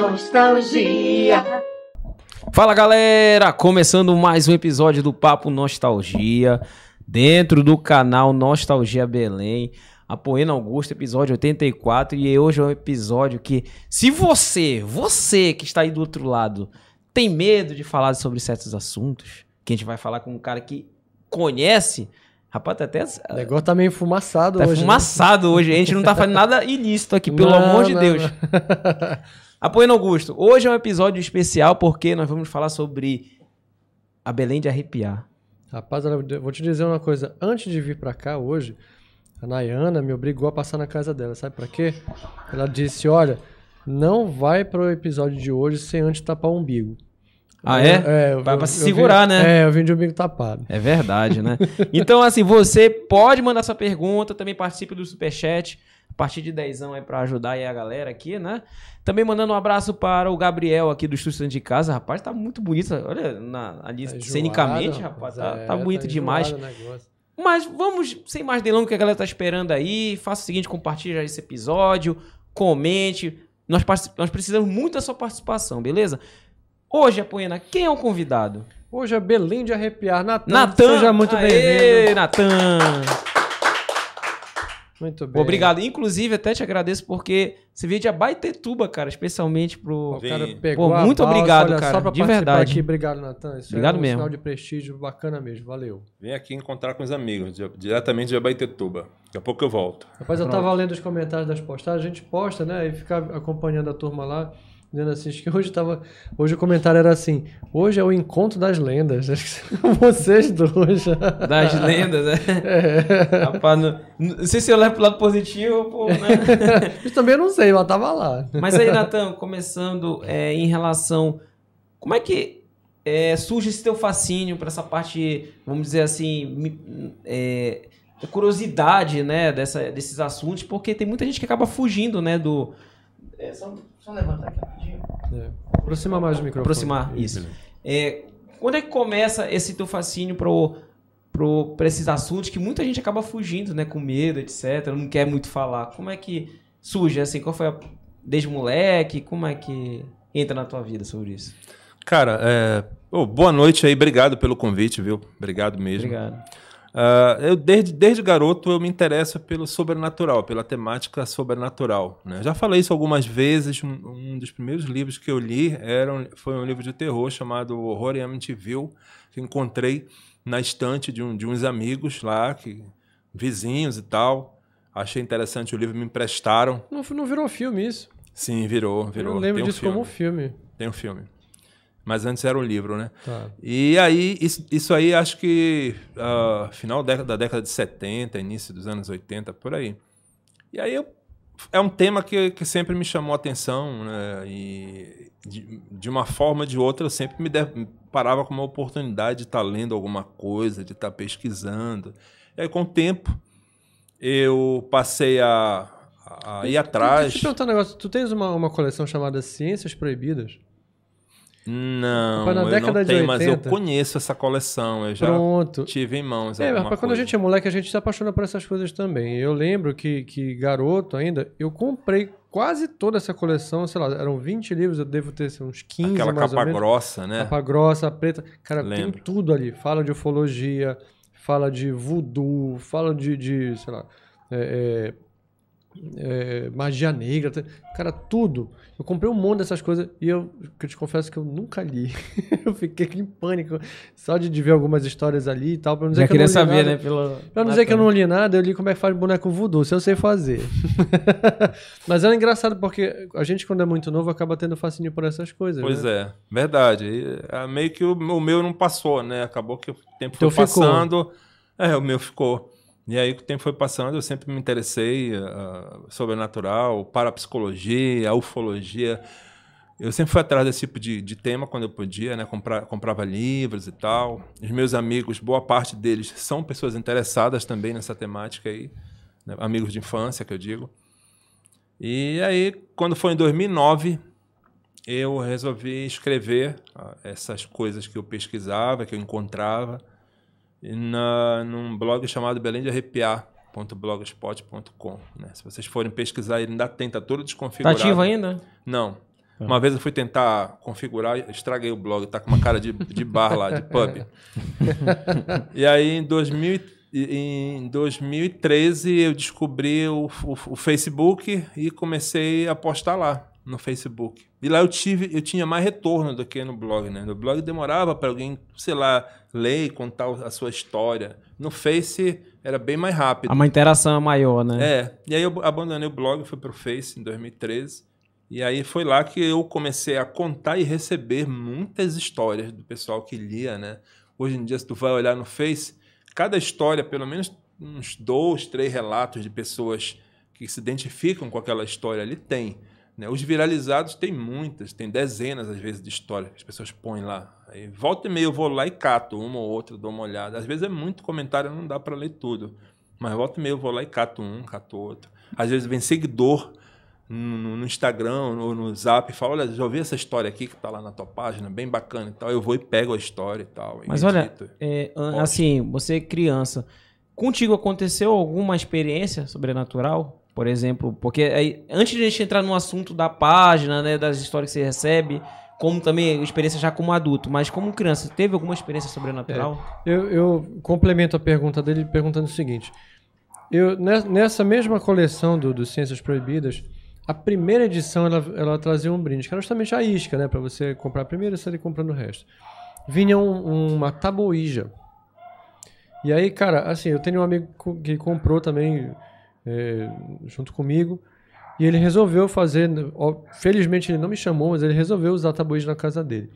nostalgia. Fala galera, começando mais um episódio do Papo Nostalgia, dentro do canal Nostalgia Belém, apoiando Augusto, episódio 84, e hoje é um episódio que, se você, você que está aí do outro lado, tem medo de falar sobre certos assuntos, que a gente vai falar com um cara que conhece, rapaz, tá até... O negócio tá meio fumaçado Tá hoje. né? fumaçado hoje, a gente não tá fazendo nada ilícito aqui, pelo Não, amor de não, Deus. não. Apoiando Augusto, hoje é um episódio especial porque nós vamos falar sobre a Belém de arrepiar. Rapaz, vou te dizer uma coisa. Antes de vir pra cá hoje, a Nayana me obrigou a passar na casa dela. Sabe pra quê? Ela disse: Olha, não vai pro episódio de hoje sem antes tapar o umbigo. Ah, Eu- é? eu- Pra- se segurar, né? É, eu vim de umbigo tapado. É verdade, né? então, assim, você pode mandar sua pergunta, também participe do Superchat, a partir de dezão aí pra ajudar aí a galera aqui, né? Também mandando um abraço para o Gabriel aqui do Estúdio de Casa. Rapaz, tá muito bonito. Olha, na, ali, Tá cenicamente, rapaz, tá, É, tá bonito demais. o negócio. Mas vamos, sem mais delongas, que a galera tá esperando aí. Faça o seguinte, compartilha esse episódio, comente. Nós, nós precisamos muito da sua participação, beleza? Hoje, Apoena, quem é o convidado? Hoje é Belém de arrepiar. Natan, Natan! seja muito bem-vindo. Natan! Muito bem. Obrigado. Inclusive, até te agradeço porque você veio de Abaetetuba, cara, especialmente pro... O cara pegou Pô, a muito balsa, obrigado, olha, cara, Só pra de verdade. Aqui. Obrigado, Natan. Isso Obrigado é um mesmo. sinal de prestígio bacana mesmo. Valeu. Vem aqui encontrar com os amigos, di- diretamente de Abaetetuba. Daqui a pouco eu volto. Rapaz, eu tava lendo os comentários das postagens, a gente posta, né? E fica acompanhando a turma lá, dizendo assim, acho que hoje tava. Hoje o comentário era assim, hoje é o encontro das lendas. Vocês dois. Das lendas, né? Rapaz, não, não sei se eu levo pro lado positivo, pô, né? Isso também eu não sei, mas tava lá. Mas aí, Natan, começando é, em relação. Como é que é, surge esse teu fascínio para essa parte, vamos dizer assim, é, curiosidade, né, dessa, desses assuntos, porque tem muita gente que acaba fugindo, né, do. É, só, só levantar aqui rapidinho. É. Aproxima mais o microfone. Aproximar, isso. É, quando é que começa esse teu fascínio pro, pra esses assuntos que muita gente acaba fugindo, né? Com medo, etc. Não quer muito falar. Como é que surge, assim? Qual foi a... Desde moleque? Como é que entra na tua vida sobre isso? Cara, é... ô, boa noite aí, obrigado pelo convite, viu? Obrigado mesmo. Obrigado. Ah, eu desde, desde garoto eu me interesso pelo sobrenatural, pela temática sobrenatural. Né? Já falei isso algumas vezes. Um, um dos primeiros livros que eu li era um- foi um livro de terror chamado Horror em Amityville, que encontrei na estante de, um- de uns amigos lá, que, vizinhos e tal. Achei interessante o livro, me emprestaram. Não, não virou filme isso. Sim, virou, virou. Eu lembro Tem um disso filme. como um filme. Tem um filme. Mas antes era um livro, né? Tá. E aí, isso, isso aí acho que ah, final da, da década de 70, início dos anos 80, por aí. E aí eu- é um tema que, que sempre me chamou a atenção, né? E de, de uma forma ou de outra eu sempre me, de- me parava com uma oportunidade de estar lendo alguma coisa, de estar pesquisando. E aí com o tempo eu passei a, a ir atrás. Deixa eu te perguntar um negócio. Tu tens uma, uma coleção chamada Ciências Proibidas? Não, na eu década não de tenho, mas eu 80. conheço essa coleção. Eu já Pronto. tive em mãos. É, rapaz, quando a gente é moleque, a gente se apaixona por essas coisas também. Eu lembro que, que garoto ainda, eu comprei quase toda essa coleção, sei lá, eram 20 livros, eu devo ter assim, uns 15 Aquela mais capa ou menos. grossa, né? Capa grossa, preta. Cara, tem Lembro. tudo ali. Fala de ufologia, fala de voodoo, fala de, de sei lá, é, é, é, magia negra. Cara, tudo. Eu comprei um monte dessas coisas e eu, que eu te confesso que eu nunca li. eu fiquei em pânico só de, de ver algumas histórias ali e tal. Pra não dizer Já que eu não queria li saber, nada. né? Pelo... Pra não dizer que eu não li nada, eu li como é que faz boneco voodoo, se eu sei fazer. Mas é engraçado porque a gente, quando é muito novo, acaba tendo fascínio por essas coisas. Pois né? é, verdade. E, é, meio que o, o meu não passou, né? Acabou que o tempo Teu foi ficou. passando. É, o meu ficou. E aí, o tempo foi passando, eu sempre me interessei uh, sobrenatural, parapsicologia, ufologia. Eu sempre fui atrás desse tipo de, de tema quando eu podia, né? Comprar, comprava livros e tal. Os meus amigos, boa parte deles são pessoas interessadas também nessa temática aí, né? amigos de infância, que eu digo. E aí, quando foi em 2009, eu resolvi escrever ah, essas coisas que eu pesquisava, que eu encontrava, na, num blog chamado Belém de Arrepiar.blogspot.com. Né? Se vocês forem pesquisar, ele ainda tem, tá todo desconfigurado. Tá ativo ainda? Não. Tá. Uma vez eu fui tentar configurar, estraguei o blog, tá com uma cara de, de bar lá, de pub. e aí em, 2000, em 2013 eu descobri o, o, o, Facebook e comecei a postar lá no Facebook. E lá eu tive, eu tinha mais retorno do que no blog, né? No blog demorava para alguém, sei lá, ler e contar a sua história. No Face era bem mais rápido. Uma interação maior, né? É. E aí eu abandonei o blog, fui para o Face em 2013. E aí foi lá que eu comecei a contar e receber muitas histórias do pessoal que lia, né? Hoje em dia, se tu vai olhar no Face, cada história, pelo menos uns dois, três relatos de pessoas que se identificam com aquela história ali tem. Né? Os viralizados tem muitas, tem dezenas às vezes de histórias que as pessoas põem lá. Aí, volta e meia eu vou lá e cato uma ou outra, dou uma olhada. Às vezes é muito comentário, não dá para ler tudo. Mas volta e meia eu vou lá e cato um, cato outro. Às vezes vem seguidor no, no Instagram ou no, no Zap e fala, olha, já ouvi essa história aqui que está lá na tua página, bem bacana e tal. Eu vou e pego a história e tal. Mas olha, é, assim, você é criança, contigo aconteceu alguma experiência sobrenatural? Por exemplo, porque aí, antes de a gente entrar no assunto da página, né, das histórias que você recebe, como também experiência já como adulto, mas como criança, teve alguma experiência sobrenatural? É, eu, eu, complemento a pergunta dele perguntando o seguinte: eu, nessa mesma coleção do, do Ciências Proibidas, a primeira edição ela, ela trazia um brinde, que era justamente a isca, né? Para você comprar a primeira e sair comprando o resto. Vinha um, uma tabuíja. E aí, cara, assim, eu tenho um amigo que comprou também é, junto comigo. E ele resolveu fazer. Ó, felizmente ele não me chamou, mas ele resolveu usar tabuíja na casa dele.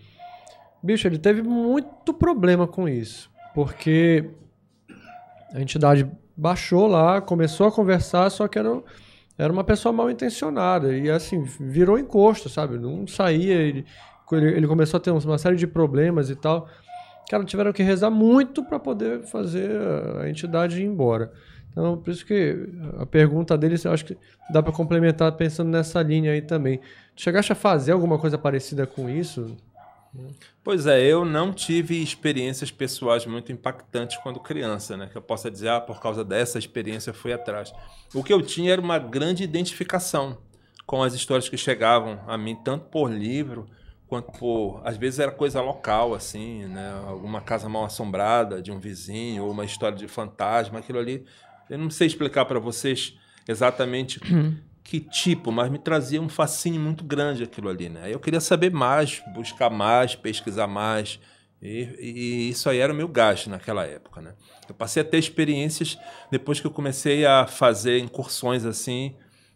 Bicho, ele teve muito problema com isso. Porque a entidade baixou lá, começou a conversar, só que era era uma pessoa mal intencionada e assim virou encosto, sabe? Não saía, ele, ele começou a ter uma série de problemas e tal. Cara, tiveram que rezar muito para poder fazer a entidade ir embora. Então, por isso que a pergunta dele, eu acho que dá para complementar pensando nessa linha aí também. Chegaste a fazer alguma coisa parecida com isso? Pois é, eu não tive experiências pessoais muito impactantes quando criança, né? Que eu possa dizer, ah, por causa dessa experiência fui atrás. O que eu tinha era uma grande identificação com as histórias que chegavam a mim, tanto por livro quanto por, às vezes era coisa local, assim, né? Alguma casa mal assombrada de um vizinho ou uma história de fantasma, aquilo ali. Eu não sei explicar para vocês exatamente que tipo, mas me trazia um fascínio muito grande aquilo ali, né? Eu queria saber mais, buscar mais, pesquisar mais. E, e, isso aí era o meu gasto naquela época, né? Eu passei a ter experiências depois que eu comecei a fazer incursões assim,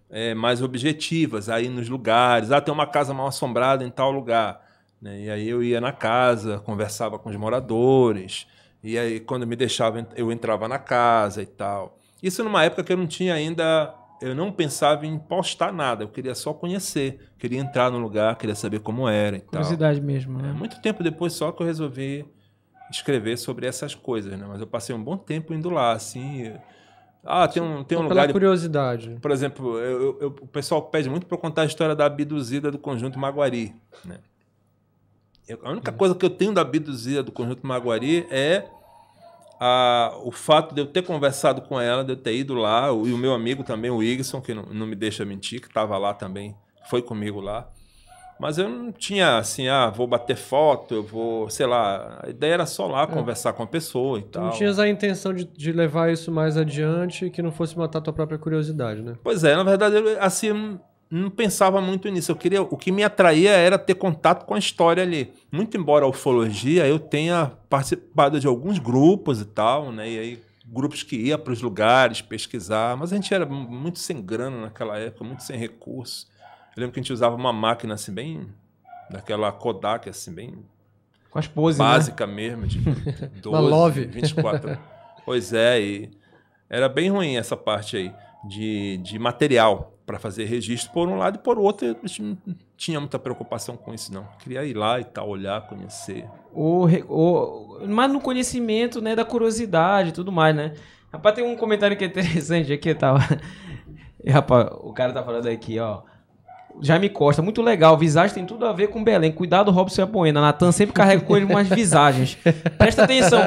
é, mais objetivas, aí nos lugares. Ah, tem uma casa mal assombrada em tal lugar. Né? E aí eu ia na casa, conversava com os moradores. E aí, quando me deixava, eu entrava na casa e tal. Isso numa época que eu não tinha ainda eu não pensava em postar nada, eu queria só conhecer, queria entrar no lugar, queria saber como era e Curiosidade tal. mesmo, né? É, muito tempo depois só que eu resolvi escrever sobre essas coisas, né? Mas eu passei um bom tempo indo lá, assim. Ah, tem um, tem um lugar. Pela curiosidade. Por exemplo, eu, eu, o pessoal pede muito para eu contar a história da abduzida do conjunto Maguari, né? Eu, a única hum. coisa que eu tenho da abduzida do conjunto Maguari é a, o fato de eu ter conversado com ela, de eu ter ido lá, o, e o meu amigo também, o Igson, que não, não me deixa mentir, que estava lá também, foi comigo lá. Mas eu não tinha assim, ah, vou bater foto, eu vou, sei lá. A ideia era só lá é. conversar com a pessoa e tal. Não tinhas a intenção de, de levar isso mais adiante que não fosse matar tua própria curiosidade, né? Pois é, na verdade, assim, não pensava muito nisso. Eu queria, o que me atraía era ter contato com a história ali. Muito embora a ufologia, eu tenha participado de alguns grupos e tal, né? E aí grupos que ia para os lugares pesquisar, mas a gente era muito sem grana naquela época, muito sem recursos. Eu lembro que a gente usava uma máquina assim bem daquela Kodak assim bem com as poses básica né? mesmo, de 12, 24. pois é, e era bem ruim essa parte aí de, de material para fazer registro por um lado e por outro eu não tinha muita preocupação com isso não. Queria ir lá e tal olhar conhecer. O, mas no conhecimento né da curiosidade e tudo mais né? Rapaz tem um comentário que é interessante aqui tava rapaz o cara tá falando aqui ó Jaime Costa, muito legal. Visagem tem tudo a ver com Belém. Cuidado, Robson e a Poena. Natan sempre carrega com ele umas visagens. Presta atenção.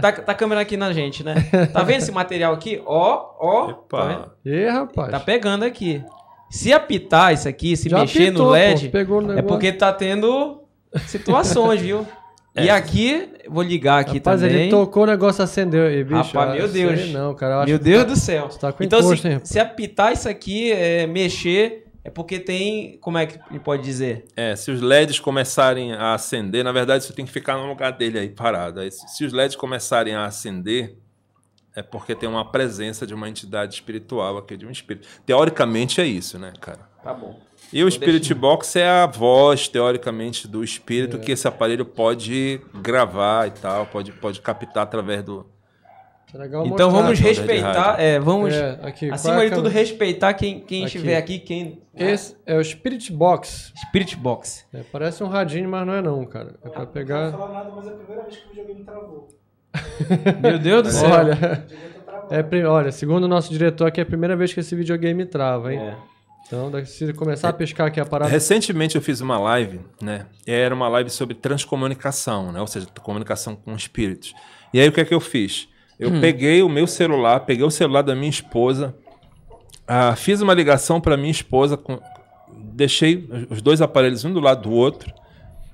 Tá, tá a câmera aqui na gente, né? Tá vendo esse material aqui? Ó, ó. Tá e rapaz. Tá pegando aqui. Se apitar isso aqui, se Já mexer apitou, no LED, pô, é porque tá tendo situações, viu? É. E aqui, vou ligar aqui Rapaz, também. ele tocou o negócio acendeu aí, bicho. Rapaz, meu Deus. Não, cara, meu Deus tá, do céu. Tá então, imposto, se, se apitar isso aqui, é, mexer, é porque tem. Como é que pode dizer? É, se os LEDs começarem a acender, na verdade você tem que ficar no lugar dele aí parado. Aí, se os LEDs começarem a acender, é porque tem uma presença de uma entidade espiritual aqui, de um espírito. Teoricamente é isso, né, cara? Tá bom. E o Spirit Box é a voz, teoricamente, do espírito é. que esse aparelho pode gravar e tal, pode, pode captar através do, então vamos respeitar, é, vamos é, aqui, acima de tudo respeitar quem, quem aqui. estiver aqui, quem Esse é o Spirit Box. Spirit Box. É, parece um radinho, mas não é não, cara. É para pegar. Não vou falar nada, mas é a primeira vez que o videogame travou. Meu Deus do céu. Olha, é, olha, segundo o nosso diretor aqui é a primeira vez que esse videogame trava, hein? É. Então, se começar a pescar aqui a parada. Recentemente eu fiz uma live, né? Era uma live sobre transcomunicação, né? Ou seja, comunicação com espíritos. E aí o que é que eu fiz? Eu hum. peguei o meu celular, peguei o celular da minha esposa, ah, fiz uma ligação para minha esposa, com, deixei os dois aparelhos um do lado do outro,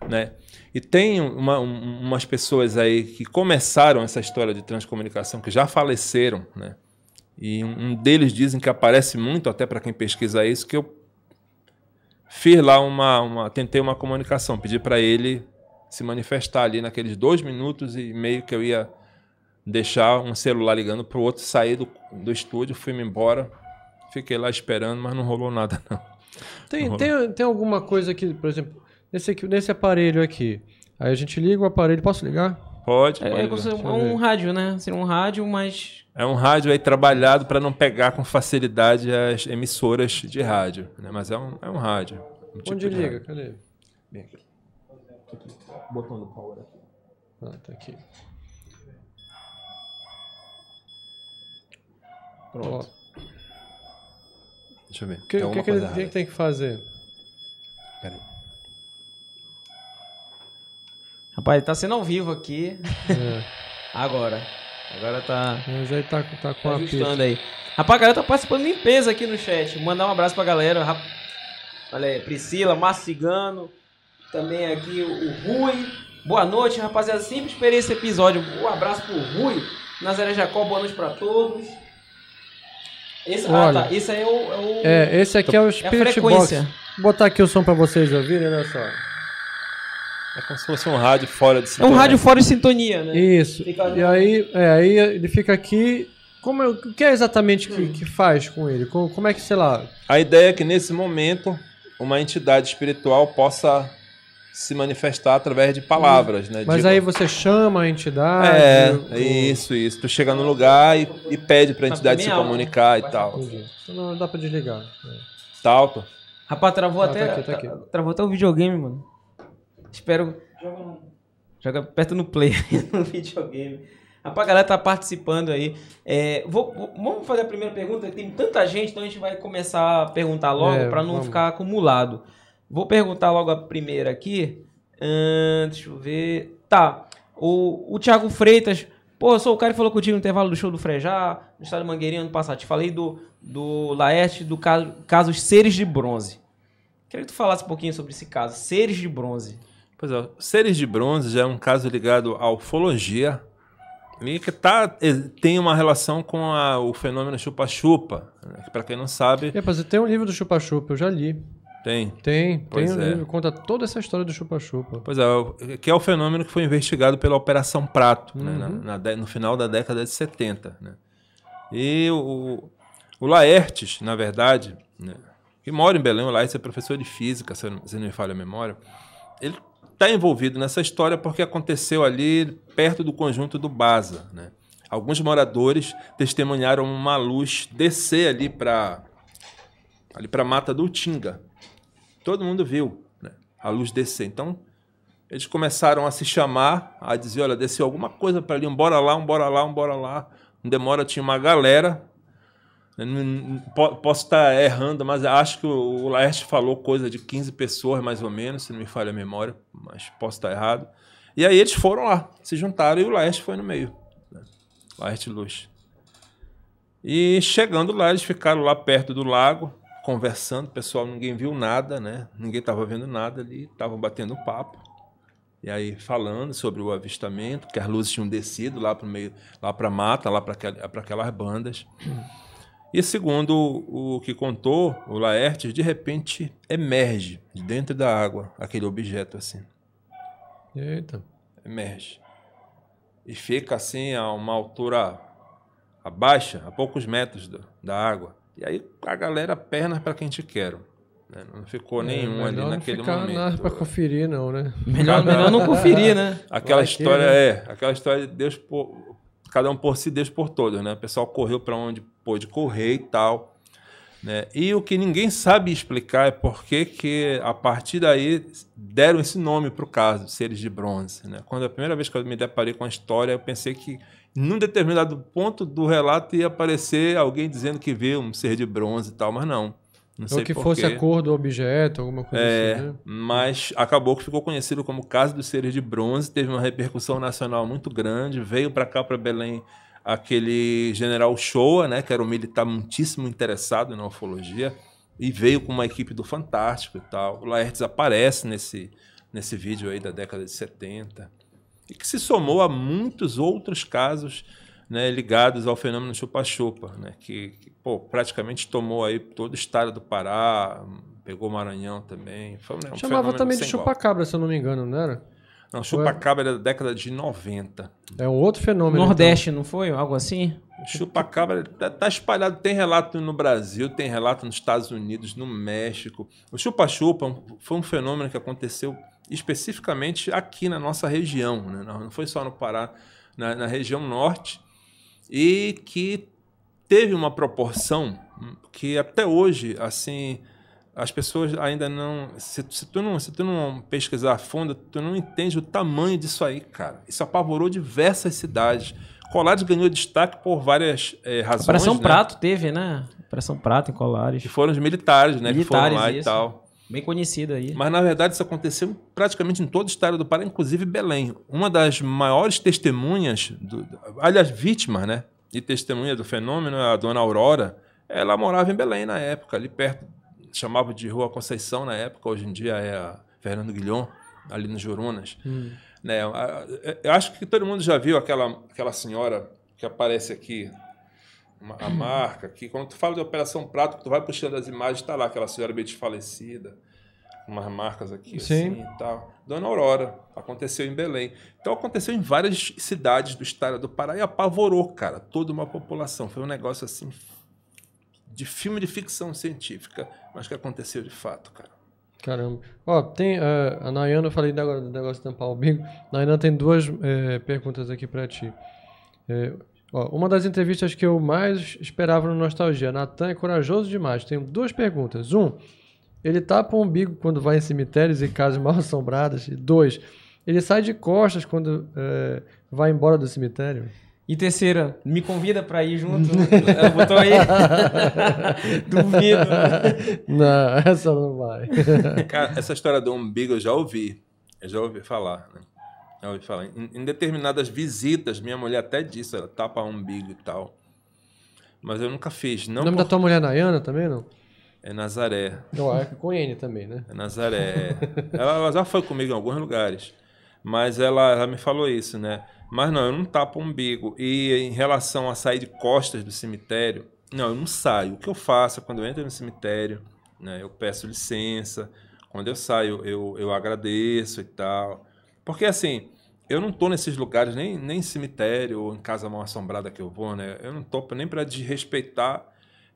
né? E tem uma, um, umas pessoas aí que começaram essa história de transcomunicação, que já faleceram, né? E um, deles dizem que aparece muito, até para quem pesquisa isso, que eu fiz lá uma, uma tentei uma comunicação, pedi para ele se manifestar ali naqueles dois minutos e meio que eu ia deixar um celular ligando para o outro, sair do, do estúdio, fui-me embora, fiquei lá esperando, mas não rolou nada não. Tem, não tem, tem alguma coisa que, por exemplo, nesse, aqui, nesse aparelho aqui, aí a gente liga o aparelho, posso ligar? Pode, é, pode é, é um rádio, né? Seria um rádio, mas... É um rádio aí trabalhado para não pegar com facilidade as emissoras de rádio, né? Mas é um, é um rádio. Um tipo Onde liga? Rádio. Cadê? Bem aqui. Botão do power aqui. Ah, tá aqui. Pronto. Ó. Deixa eu ver. O que, que, que, ele, que, tem que fazer? Pera aí. Rapaz, ele tá sendo ao vivo aqui. É. Agora. Agora tá. Mas aí tá, tá com tá a pista. aí. Rapaz, a galera tá participando limpeza aqui no chat. Mandar um abraço pra galera. Rap... Olha aí, Priscila, Márcio Cigano. Também aqui o Rui. Boa noite, rapaziada. Sempre esperei esse episódio. Um abraço pro Rui. Nazaré Jacó, boa noite pra todos. Esse, ah, Olha, ah, tá. Esse aí é o, é o. É, esse aqui é o Spirit é Box. Vou botar aqui o som pra vocês ouvirem, olha só. É como se fosse um rádio fora de sintonia. É um rádio fora de sintonia, né? Isso. Fica... E aí, é, aí ele fica aqui. Como é, o que é exatamente hum. que, que faz com ele? Como, como é que, sei lá. A ideia é que nesse momento uma entidade espiritual possa se manifestar através de palavras, né? Mas de... aí você chama a entidade. É, o... isso, isso. Tu chega no lugar e, e pede pra entidade se comunicar e tal. Entendi. Então não dá pra desligar. É. Tá alto? Rapaz, travou ah, até. Tá aqui, tá aqui. Travou até o videogame, mano. Espero. Joga, Joga aperta no play no videogame. Rapaz, a galera tá participando aí. É, vou, vamos fazer a primeira pergunta. Tem tanta gente, então a gente vai começar a perguntar logo é, para não vamos. ficar acumulado. Vou perguntar logo a primeira aqui. Hum, deixa eu ver. Tá. O, o Thiago Freitas. Pô, eu sou o cara que falou contigo no intervalo do show do Frejá, no estado de Mangueirinha ano passado. Te falei do, do Laerte, do caso, caso Seres de Bronze. Queria que tu falasse um pouquinho sobre esse caso, Seres de Bronze. Pois é, Seres de Bronze já é um caso ligado à ufologia e que tá, tem uma relação com a, o fenômeno chupa-chupa. Né? Para quem não sabe. É, mas tem um livro do chupa-chupa, eu já li. Tem? Tem, pois tem um é. livro, conta toda essa história do chupa-chupa. Pois é, que é o fenômeno que foi investigado pela Operação Prato, uhum. né, na, na, no final da década de 70. Né? E o, o Laertes, na verdade, né, que mora em Belém, o Laertes é professor de física, se não, se não me falha a memória, ele está envolvido nessa história porque aconteceu ali perto do conjunto do Baza. Né? alguns moradores testemunharam uma luz descer ali para ali para a mata do Tinga. Todo mundo viu né, a luz descer. Então, eles começaram a se chamar, a dizer, olha, desceu alguma coisa para ali, um bora lá, um bora lá, um bora lá. Não demora, tinha uma galera. Posso estar errando, mas acho que o Laerte falou coisa de 15 pessoas, mais ou menos, se não me falha a memória, mas posso estar errado. E aí eles foram lá, se juntaram e o Laerte foi no meio. Né? Laerte Luz. E chegando lá, eles ficaram lá perto do lago, conversando. Pessoal, ninguém viu nada, né? Ninguém estava vendo nada ali, estavam batendo papo. E aí falando sobre o avistamento, que as luzes tinham descido lá para meio, lá para mata, lá para aquelas bandas. E segundo o que contou o Laertes, de repente emerge de dentro da água aquele objeto assim. Eita. Emerge. E fica assim a uma altura abaixa, a poucos metros da, da água. E aí a galera pernas para quem te quero. Né? Não ficou é, nenhum ali naquele não momento. para conferir não, né? Melhor, melhor não conferir, né? Aquela Vai história que, né? é, aquela história de Deus por, cada um por si, Deus por todos, né? O pessoal correu para onde pôde correr e tal. Né? E o que ninguém sabe explicar é por que, que a partir daí deram esse nome para o caso, seres de bronze. Né? Quando a primeira vez que eu me deparei com a história, eu pensei que num determinado ponto do relato ia aparecer alguém dizendo que viu um ser de bronze e tal, mas não. Não Ou que fosse a cor do objeto, alguma coisa é, assim, né? Mas acabou que ficou conhecido como Caso dos Seres de Bronze, teve uma repercussão nacional muito grande, veio para cá, para Belém, aquele general Shoa, né, que era um militar muitíssimo interessado na ufologia, e veio com uma equipe do Fantástico e tal. O Laertes aparece nesse, nesse vídeo aí da década de 70, e que se somou a muitos outros casos né, ligados ao fenômeno chupa-chupa, né, que, que pô, praticamente tomou aí todo o estado do Pará, pegou o Maranhão também. Foi um, Chamava também de chupa-cabra, se eu não me engano, não era? Não, chupa-cabra era da década de 90. É um outro fenômeno. Nordeste, então. não foi? Algo assim? Chupa-cabra tá, tá, espalhado. Tem relato no Brasil, tem relato nos Estados Unidos, no México. O chupa-chupa foi um fenômeno que aconteceu especificamente aqui na nossa região. Né? Não foi só no Pará, na, na região norte e que teve uma proporção que até hoje, assim, as pessoas ainda não se, se, tu não. se tu não pesquisar a fundo, tu não entende o tamanho disso aí, cara. Isso apavorou diversas cidades. Colares ganhou destaque por várias é, razões. Operação né? Prato teve, né? Operação Prato em Colares. Que foram os militares, né? Militares, que foram lá isso. e tal. Bem conhecido aí. Mas, na verdade, isso aconteceu praticamente em todo o estado do Pará, inclusive Belém. Uma das maiores testemunhas, do, aliás, vítimas, né? E testemunha do fenômeno, a dona Aurora, ela morava em Belém na época, ali perto, chamava de Rua Conceição na época, hoje em dia é a Fernando Guilhom, ali nos Jurunas. Hum. Né? Eu acho que todo mundo já viu aquela, aquela senhora que aparece aqui, a marca, que quando tu fala de Operação Prato, tu vai puxando as imagens, tá lá aquela senhora bem desfalecida, umas marcas aqui Sim. assim e tal. Dona Aurora, aconteceu em Belém. Então aconteceu em várias cidades do estado do Pará e apavorou, cara, toda uma população. Foi um negócio assim de filme de ficção científica, mas que aconteceu de fato, cara. Caramba. Ó, tem uh, a Nayana, eu falei agora do negócio de tampar o bico. Nayana tem duas é, perguntas aqui para ti. É, Ó, uma das entrevistas que eu mais esperava no Nostalgia. Natan é corajoso demais. Tenho duas perguntas. Um, ele tapa o umbigo quando vai em cemitérios e casas mal assombradas. E dois, ele sai de costas quando é, vai embora do cemitério. E terceira, me convida para ir junto. Ela botou aí. Duvido. Não, essa não vai. Cara, essa história do umbigo eu já ouvi. Eu já ouvi falar. Né? Eu falar. Em, em, determinadas visitas, minha mulher até disse, ela tapa o umbigo e tal. Mas eu nunca fiz. Não o nome por... da tua mulher é Nayana também, não? É Nazaré. Não, é com N também, né? É Nazaré. ela, ela, já foi comigo em alguns lugares. Mas ela, ela me falou isso, né? Mas não, eu não tapo o umbigo. E em relação a sair de costas do cemitério, não, eu não saio. O que eu faço é quando eu entro no cemitério, né, eu peço licença. Quando eu saio, eu, eu agradeço e tal. Porque assim, eu não tô nesses lugares, nem, nem em cemitério ou em casa mal assombrada que eu vou, né? Eu não tô nem para desrespeitar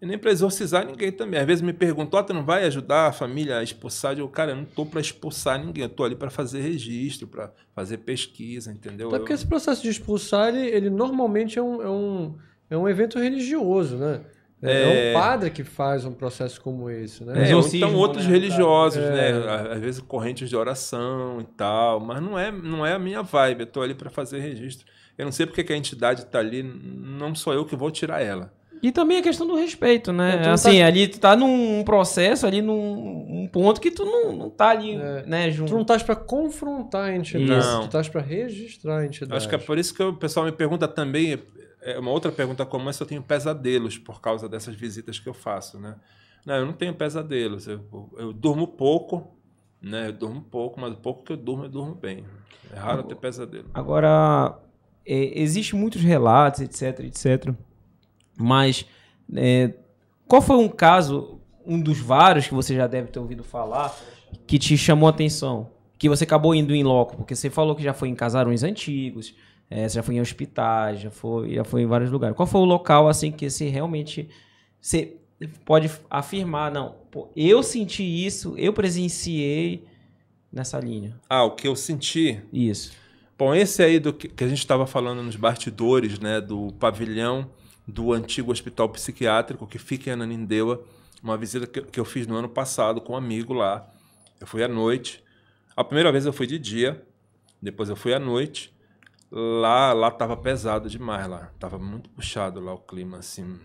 E nem para exorcizar ninguém também. Às vezes me perguntam, oh, tu não vai ajudar a família a expulsar? Eu digo, cara, eu não tô para expulsar ninguém, eu tô ali para fazer registro, para fazer pesquisa, entendeu? Até porque esse processo de expulsar, ele, ele normalmente é um, é, um, é um evento religioso, né? É... é, um padre que faz um processo como esse, né? É, então outros né? religiosos, é... né? Às vezes correntes de oração e tal, mas não é, não é a minha vibe. Eu tô ali para fazer registro. Eu não sei porque que a entidade está ali, não sou eu que vou tirar ela. E também a questão do respeito, né? É, assim, tá... ali tu tá num processo, ali num um ponto que tu não, não tá ali, é. né, junto. Tu não estás para confrontar a entidade, isso. tu estás para registrar a entidade. Acho que é por isso que o pessoal me pergunta também, é uma outra pergunta comum é se eu tenho pesadelos por causa dessas visitas que eu faço, né? Não, eu não tenho pesadelos, eu, eu durmo pouco, né? Eu durmo pouco, mas o pouco que eu durmo, eu durmo bem. É raro ter pesadelo. Agora, é, existe muitos relatos, etc, etc. Mas é, qual foi um caso, um dos vários que você já deve ter ouvido falar, que te chamou a atenção? Que você acabou indo em loco? Porque você falou que já foi em casarões antigos, é, você já foi em hospitais, já foi, já foi em vários lugares. Qual foi o local assim que você realmente você pode afirmar, não, pô, eu senti isso, eu presenciei nessa linha? Ah, o que eu senti? Isso. Bom, esse aí do que, que a gente estava falando nos bastidores, né, do pavilhão do antigo hospital psiquiátrico que fica em Ananindeua, uma visita que, que eu fiz no ano passado com um amigo lá. Eu fui à noite. A primeira vez eu fui de dia, depois eu fui à noite. Lá, lá tava pesado demais lá, tava muito puxado lá o clima assim.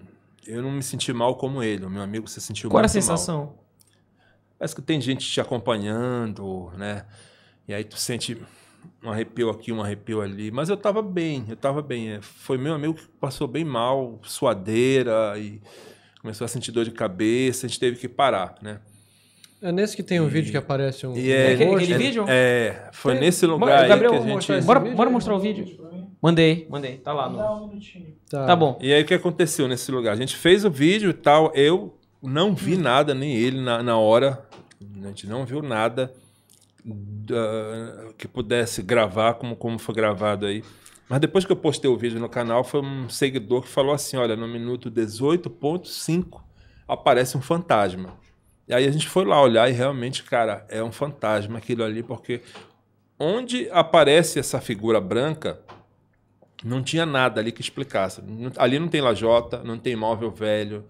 Eu não me senti mal como ele, o meu amigo se sentiu Qual muito mal. Qual a sensação? Mal. Parece que tem gente te acompanhando, né? E aí tu sente um arrepio aqui, um arrepio ali. Mas eu estava bem, eu estava bem. É, foi meu amigo que passou bem mal, suadeira, e começou a sentir dor de cabeça, a gente teve que parar, né? É nesse que tem um e... vídeo que aparece um. E é, aquele, aquele é, vídeo? É, foi tem... nesse lugar Gabriel, aí que a gente. Bora, bora mostrar o vídeo. Mandei, mandei, tá lá. No... Tá. tá bom. E aí o que aconteceu nesse lugar? A gente fez o vídeo e tal, eu não vi hum. nada, nem ele na, na hora. A gente não viu nada que pudesse gravar como, como foi gravado aí. Mas depois que eu postei o vídeo no canal, foi um seguidor que falou assim: olha, no minuto 18.5 aparece um fantasma. E aí a gente foi lá olhar e realmente, cara, é um fantasma aquilo ali, porque onde aparece essa figura branca, não tinha nada ali que explicasse. Ali não tem lajota, não tem móvel velho,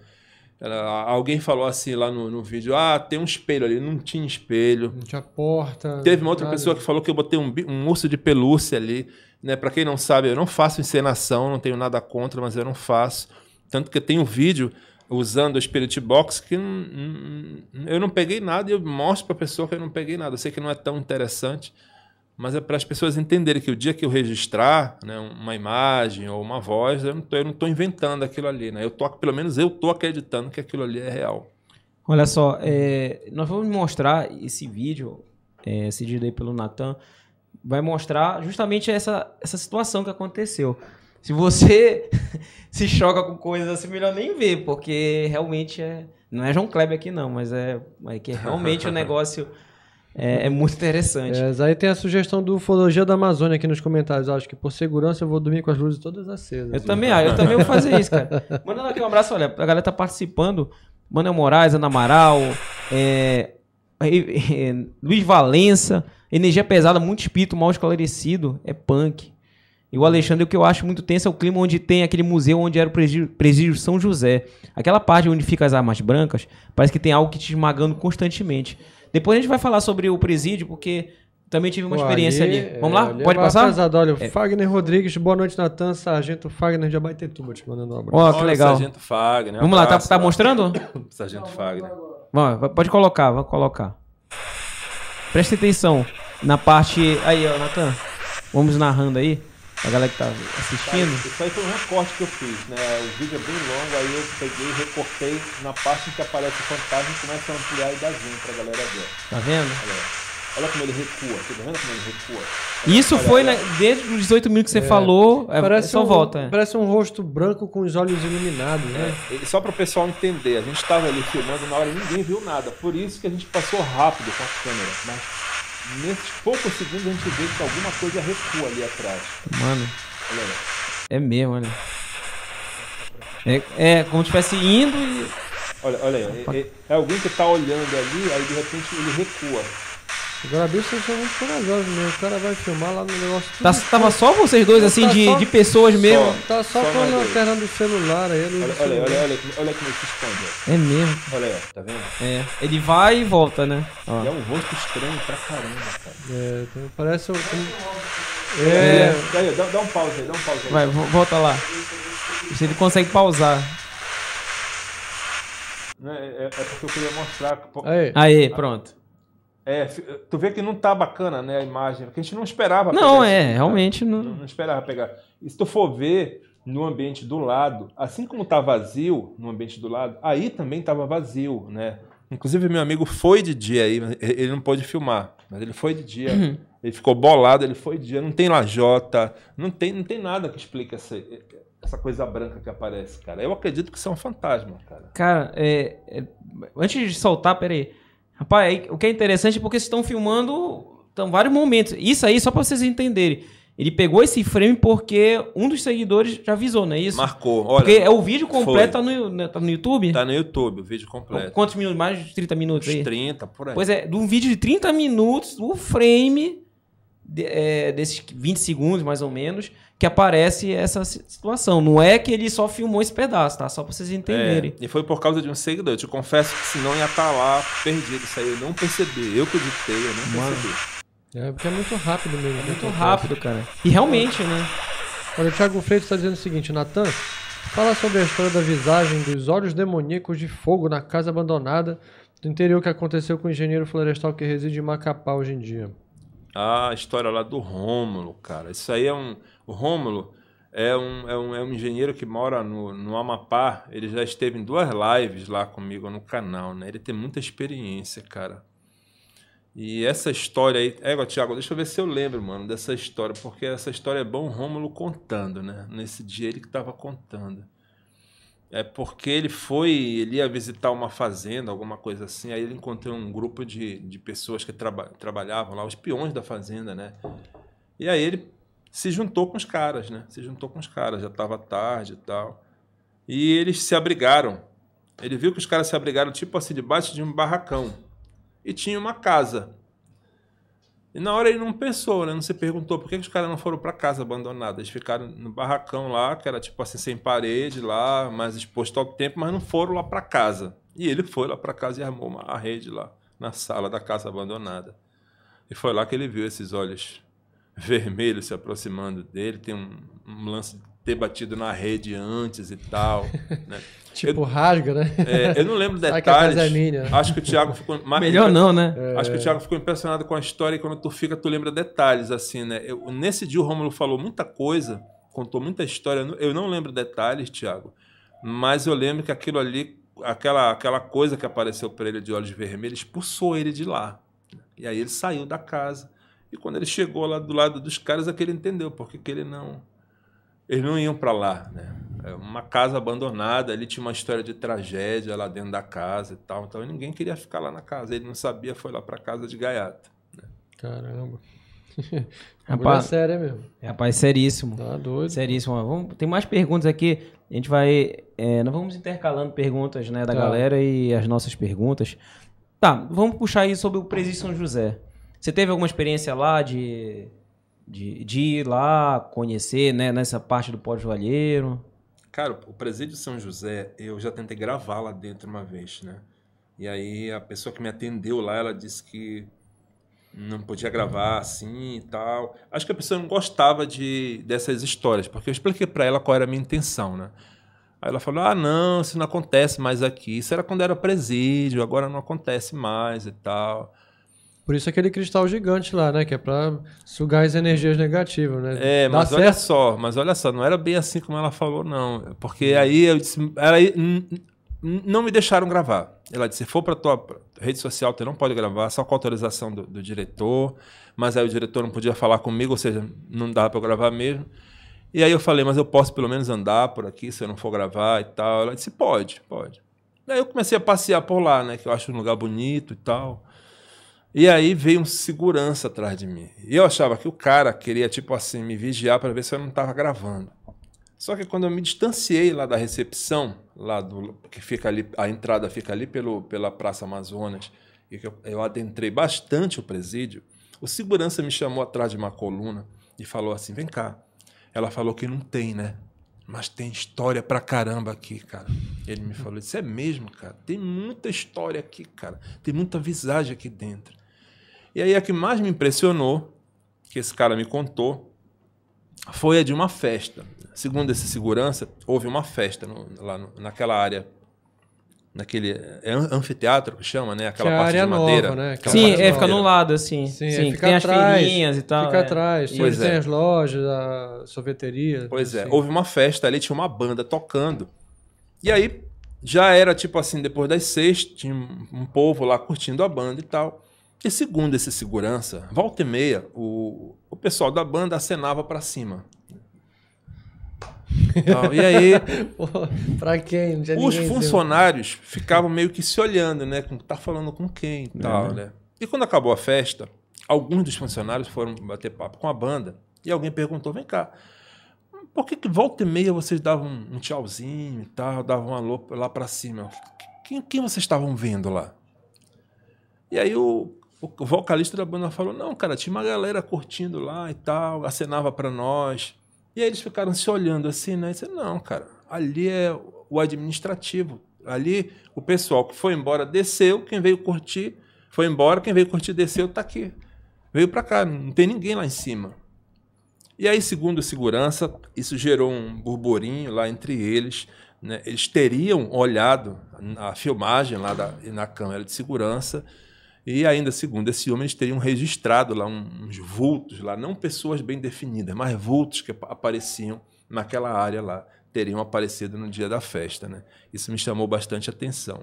alguém falou assim lá no, no vídeo: ah, tem um espelho ali. Não tinha espelho. Não tinha porta. Teve uma outra nada. pessoa que falou que eu botei um, um urso de pelúcia ali. Né? Para quem não sabe, eu não faço encenação, não tenho nada contra, mas eu não faço. Tanto que tem um vídeo usando o Spirit Box que eu não peguei nada e eu mostro para a pessoa que eu não peguei nada. Eu sei que não é tão interessante, mas é para as pessoas entenderem que o dia que eu registrar né, uma imagem ou uma voz, eu não estou inventando aquilo ali. Né? Eu tô, pelo menos eu estou acreditando que aquilo ali é real. Olha só, é, nós vamos mostrar esse vídeo, é, cedido aí pelo Natan, vai mostrar justamente essa, essa situação que aconteceu. Se você se choca com coisas assim, melhor nem ver, porque realmente é. Não é João Kleber aqui, não, mas é, é que realmente o negócio é, é muito interessante. É, aí tem a sugestão do Ufologia da Amazônia aqui nos comentários. Eu acho que por segurança eu vou dormir com as luzes todas acesas. Eu também, ah, eu também vou fazer isso, cara. Mandando aqui um abraço, olha, a galera tá participando. Manuel Moraes, Ana Amaral, é, é, Luiz Valença, energia pesada, muito espírito mal esclarecido, é punk. E o Alexandre, o que eu acho muito tenso é o clima onde tem aquele museu onde era o presídio, presídio São José. Aquela parte onde fica as armas brancas, parece que tem algo que te esmagando constantemente. Depois a gente vai falar sobre o presídio, porque também tive uma Pô, experiência ali, ali. Vamos lá? É, Pode passar? Pesado. Olha, é. Fagner Rodrigues, boa noite, Natan. Sargento Fagner de Abaitetuba, te mandando um abraço. Ó, oh, que legal. Sargento Fagner. Vamos lá, tá, tá mostrando? Sargento Fagner. Bom, pode colocar, vou colocar. Preste atenção na parte. Aí, ó, Natan. Vamos narrando aí. A galera que tá assistindo. Isso aí foi um recorte que eu fiz, né? O vídeo é bem longo, aí eu peguei e recortei na parte em que aparece o fantasma e começa a ampliar e dar zoom pra galera ver. Tá vendo? Olha, olha como ele recua, tá vendo como ele recua? Olha, Isso foi. Né, desde os 18 minutos que você é. falou, é, parece só um, volta. É. Parece um rosto branco com os olhos iluminados, né? É, só para o pessoal entender, a gente estava ali filmando na hora e ninguém viu nada, por isso que a gente passou rápido com a câmera. Mas nesses poucos segundos a gente vê que alguma coisa recua ali atrás. Mano. Olha aí. É mesmo, olha. É, é como se estivesse indo e. Olha, olha aí. É, é- é alguém que tá olhando ali, aí de repente ele recua. Agora, bicho, vocês são muito corajosos mesmo. O cara vai filmar lá no negócio. Tá, tava só vocês dois, assim, Tá de, só- de pessoas mesmo. Tá só, Só com a lanterna do celular aí. Olha, olha, olha, olha, como- olha como ele se esconde. É mesmo. Olha aí, ó, tá vendo? É. Ele vai e volta, né? Ó. E é um rosto estranho pra caramba, cara. É, tem- parece um. um- É. É. Daí, dá, dá um pause aí, dá um pause aí. Vai, vo- volta lá. Se ele consegue pausar. Né, É, é porque eu queria mostrar. Aí. Aí, pronto. É, tu vê que não tá bacana, né, a imagem. Porque a gente não esperava Não, é, isso, cara. realmente Não, não. não esperava pegar. E se tu for ver no ambiente do lado, assim como tá vazio no ambiente do lado, aí também tava vazio, né? Inclusive, meu amigo foi de dia aí, ele não pôde filmar, mas ele foi de dia. Uhum. Ele ficou bolado, ele foi de dia. Não tem lajota, não tem, não tem nada que explique essa, essa coisa branca que aparece, cara. Eu acredito que isso é um fantasma, cara. Cara, é, é- antes de soltar, peraí. Rapaz, o que é interessante é porque vocês estão filmando estão vários momentos. Isso aí, só pra vocês entenderem. Ele pegou esse frame porque um dos seguidores já avisou, não é isso? Marcou. Olha, porque é o vídeo completo tá no, né, tá no YouTube? tá no YouTube, o vídeo completo. Quantos minutos? Mais de 30 minutos Uns aí? 30, por aí. Pois é, de um vídeo de 30 minutos, o frame de- é, desses 20 segundos, mais ou menos, que aparece essa si- situação. Não é que ele só filmou esse pedaço, tá? Só pra vocês entenderem. É, e foi por causa de um seguidor. Eu te confesso que senão ia estar lá perdido. Isso aí eu não percebi. Eu que editei, eu não Mano. percebi. É, porque é muito rápido mesmo. É muito rápido, cara. E realmente, né? Olha, o Thiago Freitas está dizendo o seguinte, Natan, fala sobre a história da visagem dos olhos demoníacos de fogo na casa abandonada do interior que aconteceu com o engenheiro florestal que reside em Macapá hoje em dia. Ah, a história lá do Rômulo, cara. Isso aí é um. O Rômulo é um, é um, é um engenheiro que mora no, no Amapá. Ele já esteve em duas lives lá comigo no canal, né? Ele tem muita experiência, cara. E essa história aí. É, Tiago, deixa eu ver se eu lembro, mano, dessa história, porque essa história é bom o Rômulo contando, né? Nesse dia ele que estava contando. É porque ele foi, ele ia visitar uma fazenda, alguma coisa assim, aí ele encontrou um grupo de, de pessoas que traba, trabalhavam lá, os peões da fazenda, né? E aí ele se juntou com os caras, né? Se juntou com os caras, já estava tarde e tal. E eles se abrigaram. Ele viu que os caras se abrigaram tipo assim, debaixo de um barracão. E tinha uma casa. E na hora ele não pensou, né? Não se perguntou por que, que os caras não foram para casa abandonada. Eles ficaram no barracão lá, que era tipo assim, sem parede lá, mais exposto ao tempo, mas não foram lá para casa. E ele foi lá para casa e armou uma a rede lá, na sala da casa abandonada. E foi lá que ele viu esses olhos vermelhos se aproximando dele. Tem um, um lance de ter batido na rede antes e tal. né? Tipo, rasga, né? É, eu não lembro que detalhes. é minha. Acho que o Thiago ficou. Melhor não, né? Acho que o Thiago ficou impressionado com a história e quando tu fica, tu lembra detalhes, assim, né? Eu- nesse dia o Rômulo falou muita coisa, contou muita história. Eu não lembro detalhes, Thiago, mas eu lembro que aquilo ali, aquela, aquela coisa que apareceu para ele de olhos vermelhos, expulsou ele de lá. E aí ele saiu da casa. E quando ele chegou lá do lado dos caras, é que ele entendeu porque que ele não. Eles não iam para lá, né? É uma casa abandonada, ali tinha uma história de tragédia lá dentro da casa e tal. Então ninguém queria ficar lá na casa. Ele não sabia, foi lá para casa de gaiato. Caramba. Rapaz. É sério mesmo. Rapaz, seríssimo. Tá doido. Seríssimo. Vamos- tem mais perguntas aqui. A gente vai. é, nós vamos intercalando perguntas né, da Tá. galera e as nossas perguntas. Tá, vamos puxar aí sobre o Presídio São José. Você teve alguma experiência lá de, de, de ir lá, conhecer, né, nessa parte do pós-joalheiro? Cara, o presídio São José, eu já tentei gravar lá dentro uma vez, né? E aí a pessoa que me atendeu lá, ela disse que não podia gravar assim e tal. Acho que a pessoa não gostava de dessas histórias, porque eu expliquei para ela qual era a minha intenção, né? Aí ela falou: "Ah, não, isso não acontece mais aqui. Isso era quando era presídio, agora não acontece mais e tal". Por isso aquele cristal gigante lá, né? Que é pra sugar as energias negativas, né? É, Dá mas olha certo? só, mas olha só, não era bem assim como ela falou, não. Porque aí eu disse, não me deixaram gravar. Ela disse, se for para tua rede social, tu não pode gravar, só com autorização do, do diretor. Mas aí o diretor não podia falar comigo, ou seja, não dava para gravar mesmo. E aí eu falei, mas eu posso pelo menos andar por aqui se eu não for gravar e tal. Ela disse, pode, pode. Aí eu comecei a passear por lá, né? Que eu acho um lugar bonito e tal. E aí veio um segurança atrás de mim. E eu achava que o cara queria, tipo assim, me vigiar para ver se eu não estava gravando. Só que quando eu me distanciei lá da recepção, lá do que fica ali, a entrada fica ali pelo, pela Praça Amazonas, e que eu, eu adentrei bastante o presídio, o segurança me chamou atrás de uma coluna e falou assim: "Vem cá". Ela falou que não tem, né? Mas tem história pra caramba aqui, cara. Ele me falou: Isso é mesmo, cara. Tem muita história aqui, cara. Tem muita visagem aqui dentro. E aí a que mais me impressionou, que esse cara me contou, foi a de uma festa. Segundo esse segurança, houve uma festa no, lá no, naquela área. Naquele é anfiteatro que chama, né? Aquela Que é parte área de madeira. nova, né? Aquela Sim, é, fica no lado, assim. Sim, Sim, é, fica tem as atrás, feirinhas e tal. Fica é. atrás. Pois tem é. as lojas, a sorveteria. Pois é, assim. houve uma festa ali, tinha uma banda tocando. E aí já era tipo assim, depois das seis, tinha um povo lá curtindo a banda e tal. E segundo esse segurança, volta e meia, o, o pessoal da banda acenava pra cima. Tal. E aí Pô, pra quem? Os funcionários ficavam meio que se olhando, né? Com, tá falando com quem e tal, né? E quando acabou a festa, alguns dos funcionários foram bater papo com a banda e alguém perguntou: vem cá, por que, que volta e meia vocês davam um, tchauzinho e tal, davam um alô lá pra cima? Quem, quem vocês estavam vendo lá? E aí o, o vocalista da banda falou: não, cara, tinha uma galera curtindo lá e tal, acenava pra nós. E aí eles ficaram se olhando assim, né? E disse, não, cara, ali é o administrativo. Ali o pessoal que foi embora desceu, quem veio curtir foi embora, quem veio curtir desceu, tá aqui. Veio pra cá, não tem ninguém lá em cima. E aí, segundo segurança, isso gerou um burburinho lá entre eles. Né? Eles teriam olhado a filmagem lá da, na câmera de segurança e ainda, segundo esse homem, eles teriam registrado lá uns vultos, lá não pessoas bem definidas, mas vultos que ap- apareciam naquela área lá, teriam aparecido no dia da festa. Né? Isso me chamou bastante atenção.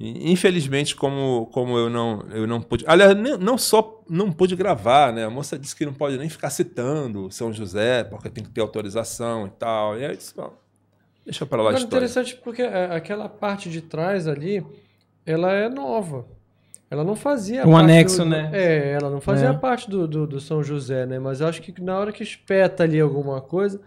E, Infelizmente, como, como eu não eu não pude, aliás, nem- não só não pude gravar, né? A moça disse que não pode nem ficar citando São José porque tem que ter autorização e tal. E aí eu disse, "Bom, deixa para lá a Agora, história. interessante porque é, aquela parte de trás ali, ela é nova. Ela não fazia Um parte anexo, do- né? É, ela não fazia É. parte do, do, do São José, né? Mas eu acho que na hora que espeta ali alguma coisa,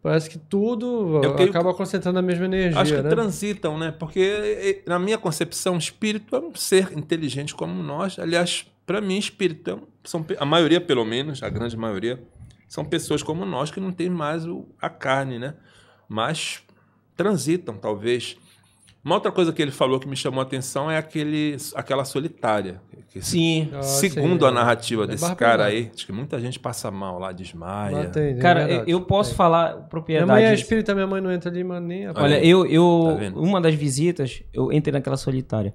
parece que tudo Eu acaba concentrando a mesma energia, Acho que né? transitam, né? Porque, na minha concepção, espírito é um ser inteligente como nós. Aliás, para mim, espírito é um- são a maioria, pelo menos, a grande maioria, são pessoas como nós que não têm mais o- a carne, né? Mas transitam, talvez. Uma outra coisa que ele falou que me chamou a atenção é aquele, aquela solitária. que- Sim. Ah, segundo sim, a narrativa é desse cara aí, acho que muita gente passa mal lá, desmaia. Tem, Cara, verdade. eu posso É. falar Minha propriedade. mãe é espírita, minha mãe não entra ali, mas nem a Olha, eu, eu Tá uma das visitas, eu entrei naquela solitária.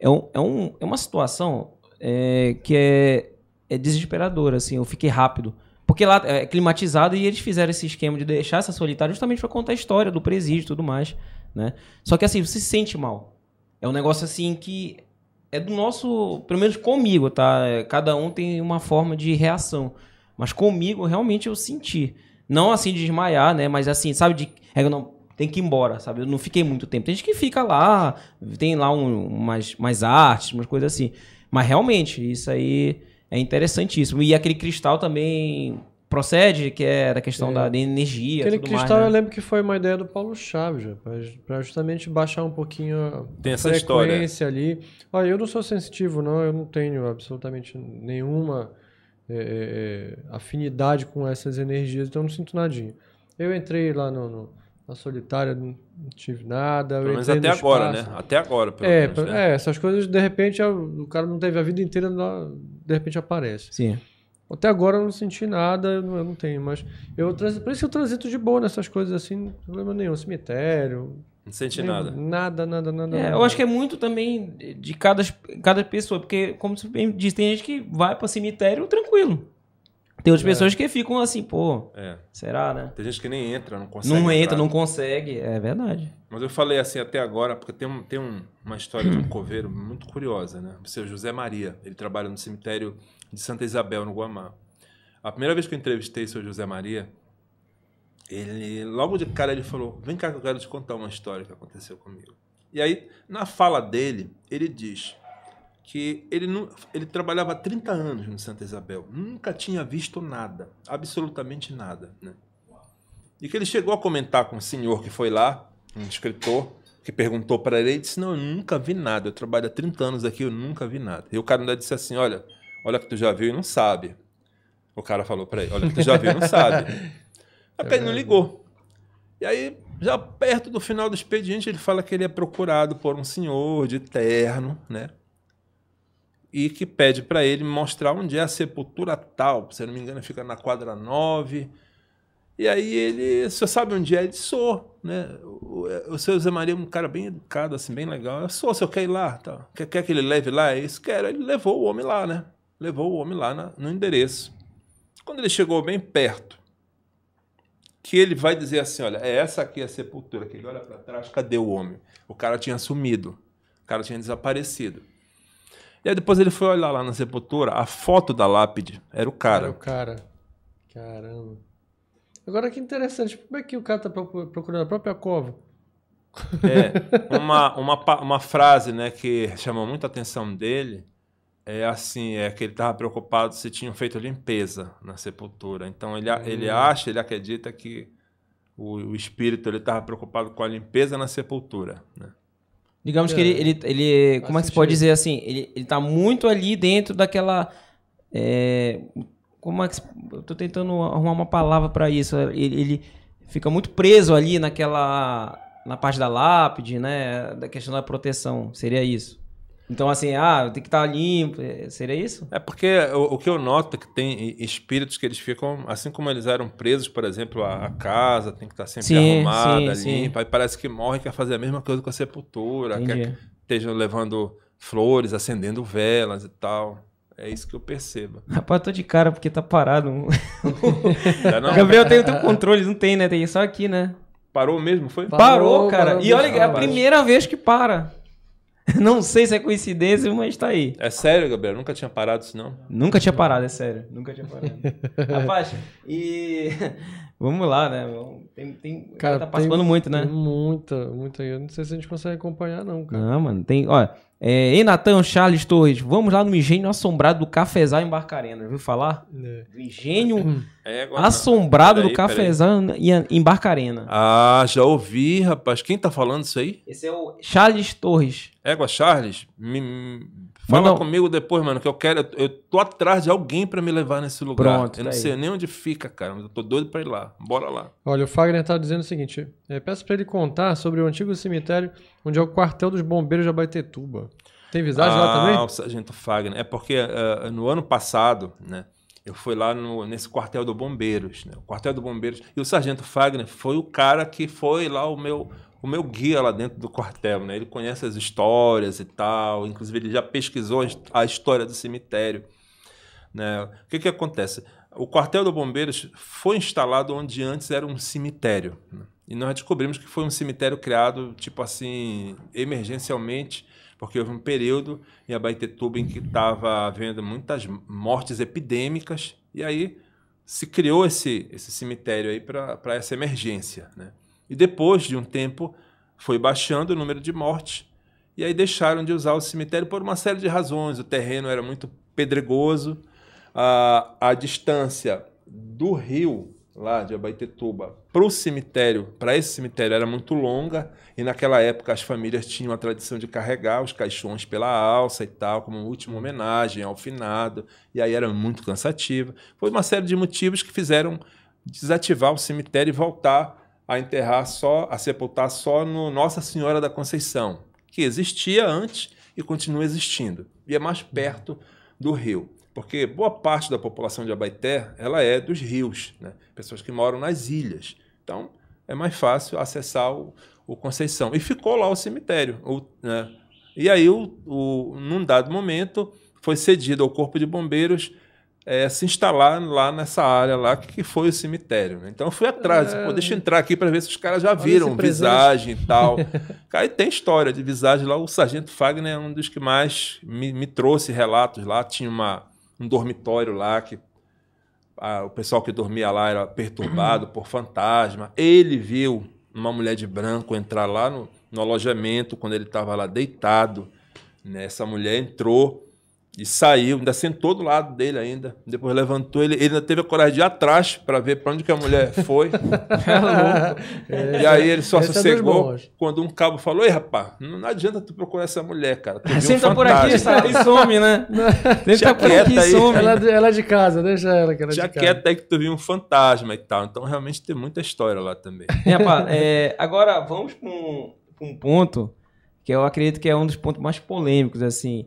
É, um, é, um, é uma situação é, que é, é desesperadora, assim. Eu fiquei rápido. Porque lá é climatizado e eles fizeram esse esquema de deixar essa solitária justamente pra contar a história do presídio e tudo mais, né? Só que assim, você se sente mal. É um negócio assim que é do nosso, pelo menos comigo, tá? É, Cada um tem uma forma de reação. Mas comigo, realmente, eu senti. Não assim de desmaiar, né? Mas assim, sabe, de. É, não, tem que ir embora, sabe? Eu não fiquei muito tempo. Tem gente que fica lá, tem lá um, umas, umas artes, umas coisas assim. Mas realmente, isso aí é interessantíssimo. E aquele cristal também procede, que é da questão É. da, da energia. Aquele tudo cristal mais, eu né? lembro que foi uma ideia do Paulo Chaves, para justamente baixar um pouquinho a Tem essa história. frequência ali. Olha, eu não sou sensitivo, não, eu não tenho absolutamente nenhuma é, é, afinidade com essas energias, então eu não sinto nadinha. Eu entrei lá no, no- na solitária, não tive nada. eu Pelo menos até agora, espaço. né? Até agora, pelo É, menos. né? é, essas coisas, de repente, o cara não teve a vida inteira, de repente aparece. Sim. Até agora eu não senti nada, eu não, eu não tenho, mas eu transi- por isso que eu transito de boa nessas coisas assim, não tem problema nenhum. Cemitério. Não sente nem- nada. Nada, nada, nada. É, nada. eu acho que é muito também de cada, cada pessoa, porque, como você bem disse, tem gente que vai para cemitério tranquilo. Tem outras É. pessoas que ficam assim, pô, É. será, né? Tem gente que nem entra, não consegue. Não entra, entrar. não consegue. É verdade. Mas eu falei assim até agora, porque tem, um, tem um- uma história de um coveiro muito curiosa, né? O seu José Maria. Ele trabalha no cemitério de Santa Isabel, no Guamá. A primeira vez que eu entrevistei o seu José Maria, ele, logo de cara, ele falou: Vem cá que eu quero te contar uma história que aconteceu comigo. E aí, na fala dele, ele diz que ele, não, ele trabalhava há 30 anos no Santa Isabel, nunca tinha visto nada, absolutamente nada. Né? E que ele chegou a comentar com um senhor que foi lá, um escritor, que perguntou para ele, ele disse, não, eu nunca vi nada, eu trabalho há 30 anos aqui, eu nunca vi nada. E o cara ainda disse assim, olha, olha que tu já viu e não sabe. O cara falou para ele, olha que tu já viu e não sabe. Aí ele não ligou. E aí, já perto do final do expediente, ele fala que ele é procurado por um senhor de terno, né? E que pede para ele mostrar onde é a sepultura tal. Se eu não me engano, fica na quadra 9. E aí ele, você sabe onde é? Ele sou, né? O, o seu Zé Maria é um cara bem educado, assim, bem legal. Eu sou, se eu quer ir lá, tá? quer, quer que ele leve lá? É isso, quero. Ele levou o homem lá, né? Levou o homem lá na, no endereço. Quando ele chegou bem perto, que ele vai dizer assim: olha, é essa aqui a sepultura. Que ele olha para trás, cadê o homem? O cara tinha sumido, o cara tinha desaparecido. E aí depois ele foi olhar lá na sepultura, a foto da lápide era o cara. Era o cara. Caramba. Agora que interessante, como é que o cara tá procurando a própria cova? É, uma, uma, uma frase né, que chamou muita atenção dele é assim, é que ele estava preocupado se tinham feito limpeza na sepultura. Então ele, hum. ele acha, ele acredita que o, o espírito ele estava preocupado com a limpeza na sepultura. Né? Digamos é. que ele, ele, ele como é que se pode dizer assim? Ele, ele tá muito ali dentro daquela. É, como é que. Eu tô tentando arrumar uma palavra para isso. Ele, ele fica muito preso ali naquela. Na parte da lápide, né? Da questão da proteção. Seria isso. Então, assim, ah, tem que estar tá limpo. É, seria isso? É porque o, o, que eu noto é que tem espíritos que eles ficam, assim como eles eram presos, por exemplo, a, a casa tem que estar tá sempre sim, arrumada, sim, limpa. Sim. Aí parece que morre e quer fazer a mesma coisa com a sepultura, Entendi. quer que estejam levando flores, acendendo velas e tal. É isso que eu percebo. Rapaz, eu tô de cara porque tá parado. não, não? Gabriel tem o teu controle, não tem, né? Tem só aqui, né? Parou mesmo, foi? Parou, parou cara. Parou, e olha, é a primeira vez que para. Não sei se é coincidência, mas tá aí. É sério, Gabriel? Nunca tinha parado isso, não? Nunca tinha parado, é sério. Nunca tinha parado. Rapaz, e. Vamos lá, né? Tem, tem... Cara, tá participando muito, né? Muita, muita. Eu não sei se a gente consegue acompanhar, não, cara. Não, mano. Tem. Olha. É, Ei, Natan, Charles Torres, vamos lá no engenho assombrado do Cafezal em Barcarena. Viu falar? É. Do engenho é, assombrado do Cafezal em Barcarena. Ah, já ouvi, rapaz. Quem tá falando isso aí? Esse é o Charles Torres. Égua, Charles, me, fala comigo depois, mano, que eu quero. Eu, tô atrás de alguém para me levar nesse lugar. Pronto, eu não tá sei aí. nem onde fica, cara, mas eu tô doido para ir lá. Bora lá. Olha, o Fagner tá dizendo o seguinte: é, peço para ele contar sobre o antigo cemitério onde é o quartel dos bombeiros de Abaetetuba. Tem visagem ah, lá também? Ah, o Sargento Fagner. É porque uh, no ano passado, né? Eu fui lá no, nesse quartel do Bombeiros, né? O quartel do Bombeiros. E o Sargento Fagner foi o cara que foi lá o meu, o meu guia lá dentro do quartel, né? Ele conhece as histórias e tal. Inclusive, ele já pesquisou a história do cemitério. Né? O que, que acontece? O quartel do Bombeiros foi instalado onde antes era um cemitério. Né? E nós descobrimos que foi um cemitério criado, tipo assim, emergencialmente, porque houve um período em Abaetetuba em que estava havendo muitas mortes epidêmicas, e aí se criou esse, esse cemitério aí para essa emergência. Né? E depois de um tempo foi baixando o número de mortes, e aí deixaram de usar o cemitério por uma série de razões. O terreno era muito pedregoso, a, a distância do rio lá de Abaetetuba para o cemitério, para esse cemitério era muito longa e naquela época as famílias tinham a tradição de carregar os caixões pela alça e tal, como última homenagem ao finado, e aí era muito cansativo. Foi uma série de motivos que fizeram desativar o cemitério e voltar a enterrar só, a sepultar só no Nossa Senhora da Conceição, que existia antes e continua existindo, e é mais perto do rio porque boa parte da população de Abaité ela é dos rios, né? pessoas que moram nas ilhas. Então, é mais fácil acessar o, o Conceição. E ficou lá o cemitério. O, né? E aí, o, o, num dado momento, foi cedido ao Corpo de Bombeiros é, se instalar lá nessa área lá que foi o cemitério. Né? Então eu fui atrás, é... Pô, deixa eu entrar aqui para ver se os caras já viram visagem e tal. Cara, e tem história de visagem lá. O Sargento Fagner é um dos que mais me, me trouxe relatos lá. Tinha uma, um dormitório lá que a, o pessoal que dormia lá era perturbado por fantasma. Ele viu uma mulher de branco entrar lá no, no alojamento quando ele estava lá deitado. Né? Essa mulher entrou E saiu, ainda sentou do lado dele ainda. Depois levantou, ele, ele ainda teve a coragem de ir atrás para ver para onde que a mulher foi. e aí ele só é sossegou bons. quando um cabo falou: Ei, rapaz, não, adianta tu procurar essa mulher, cara. Tu viu um Senta por aqui fantasma." e some, né? Senta por aqui quieta e aí. some. Ela, ela é de casa, deixa ela que ela é Já de casa. quieto aí que tu viu um fantasma e tal. Então realmente tem muita história lá também. É, rapaz, é, agora vamos para um, um ponto que eu acredito que é um dos pontos mais polêmicos, assim.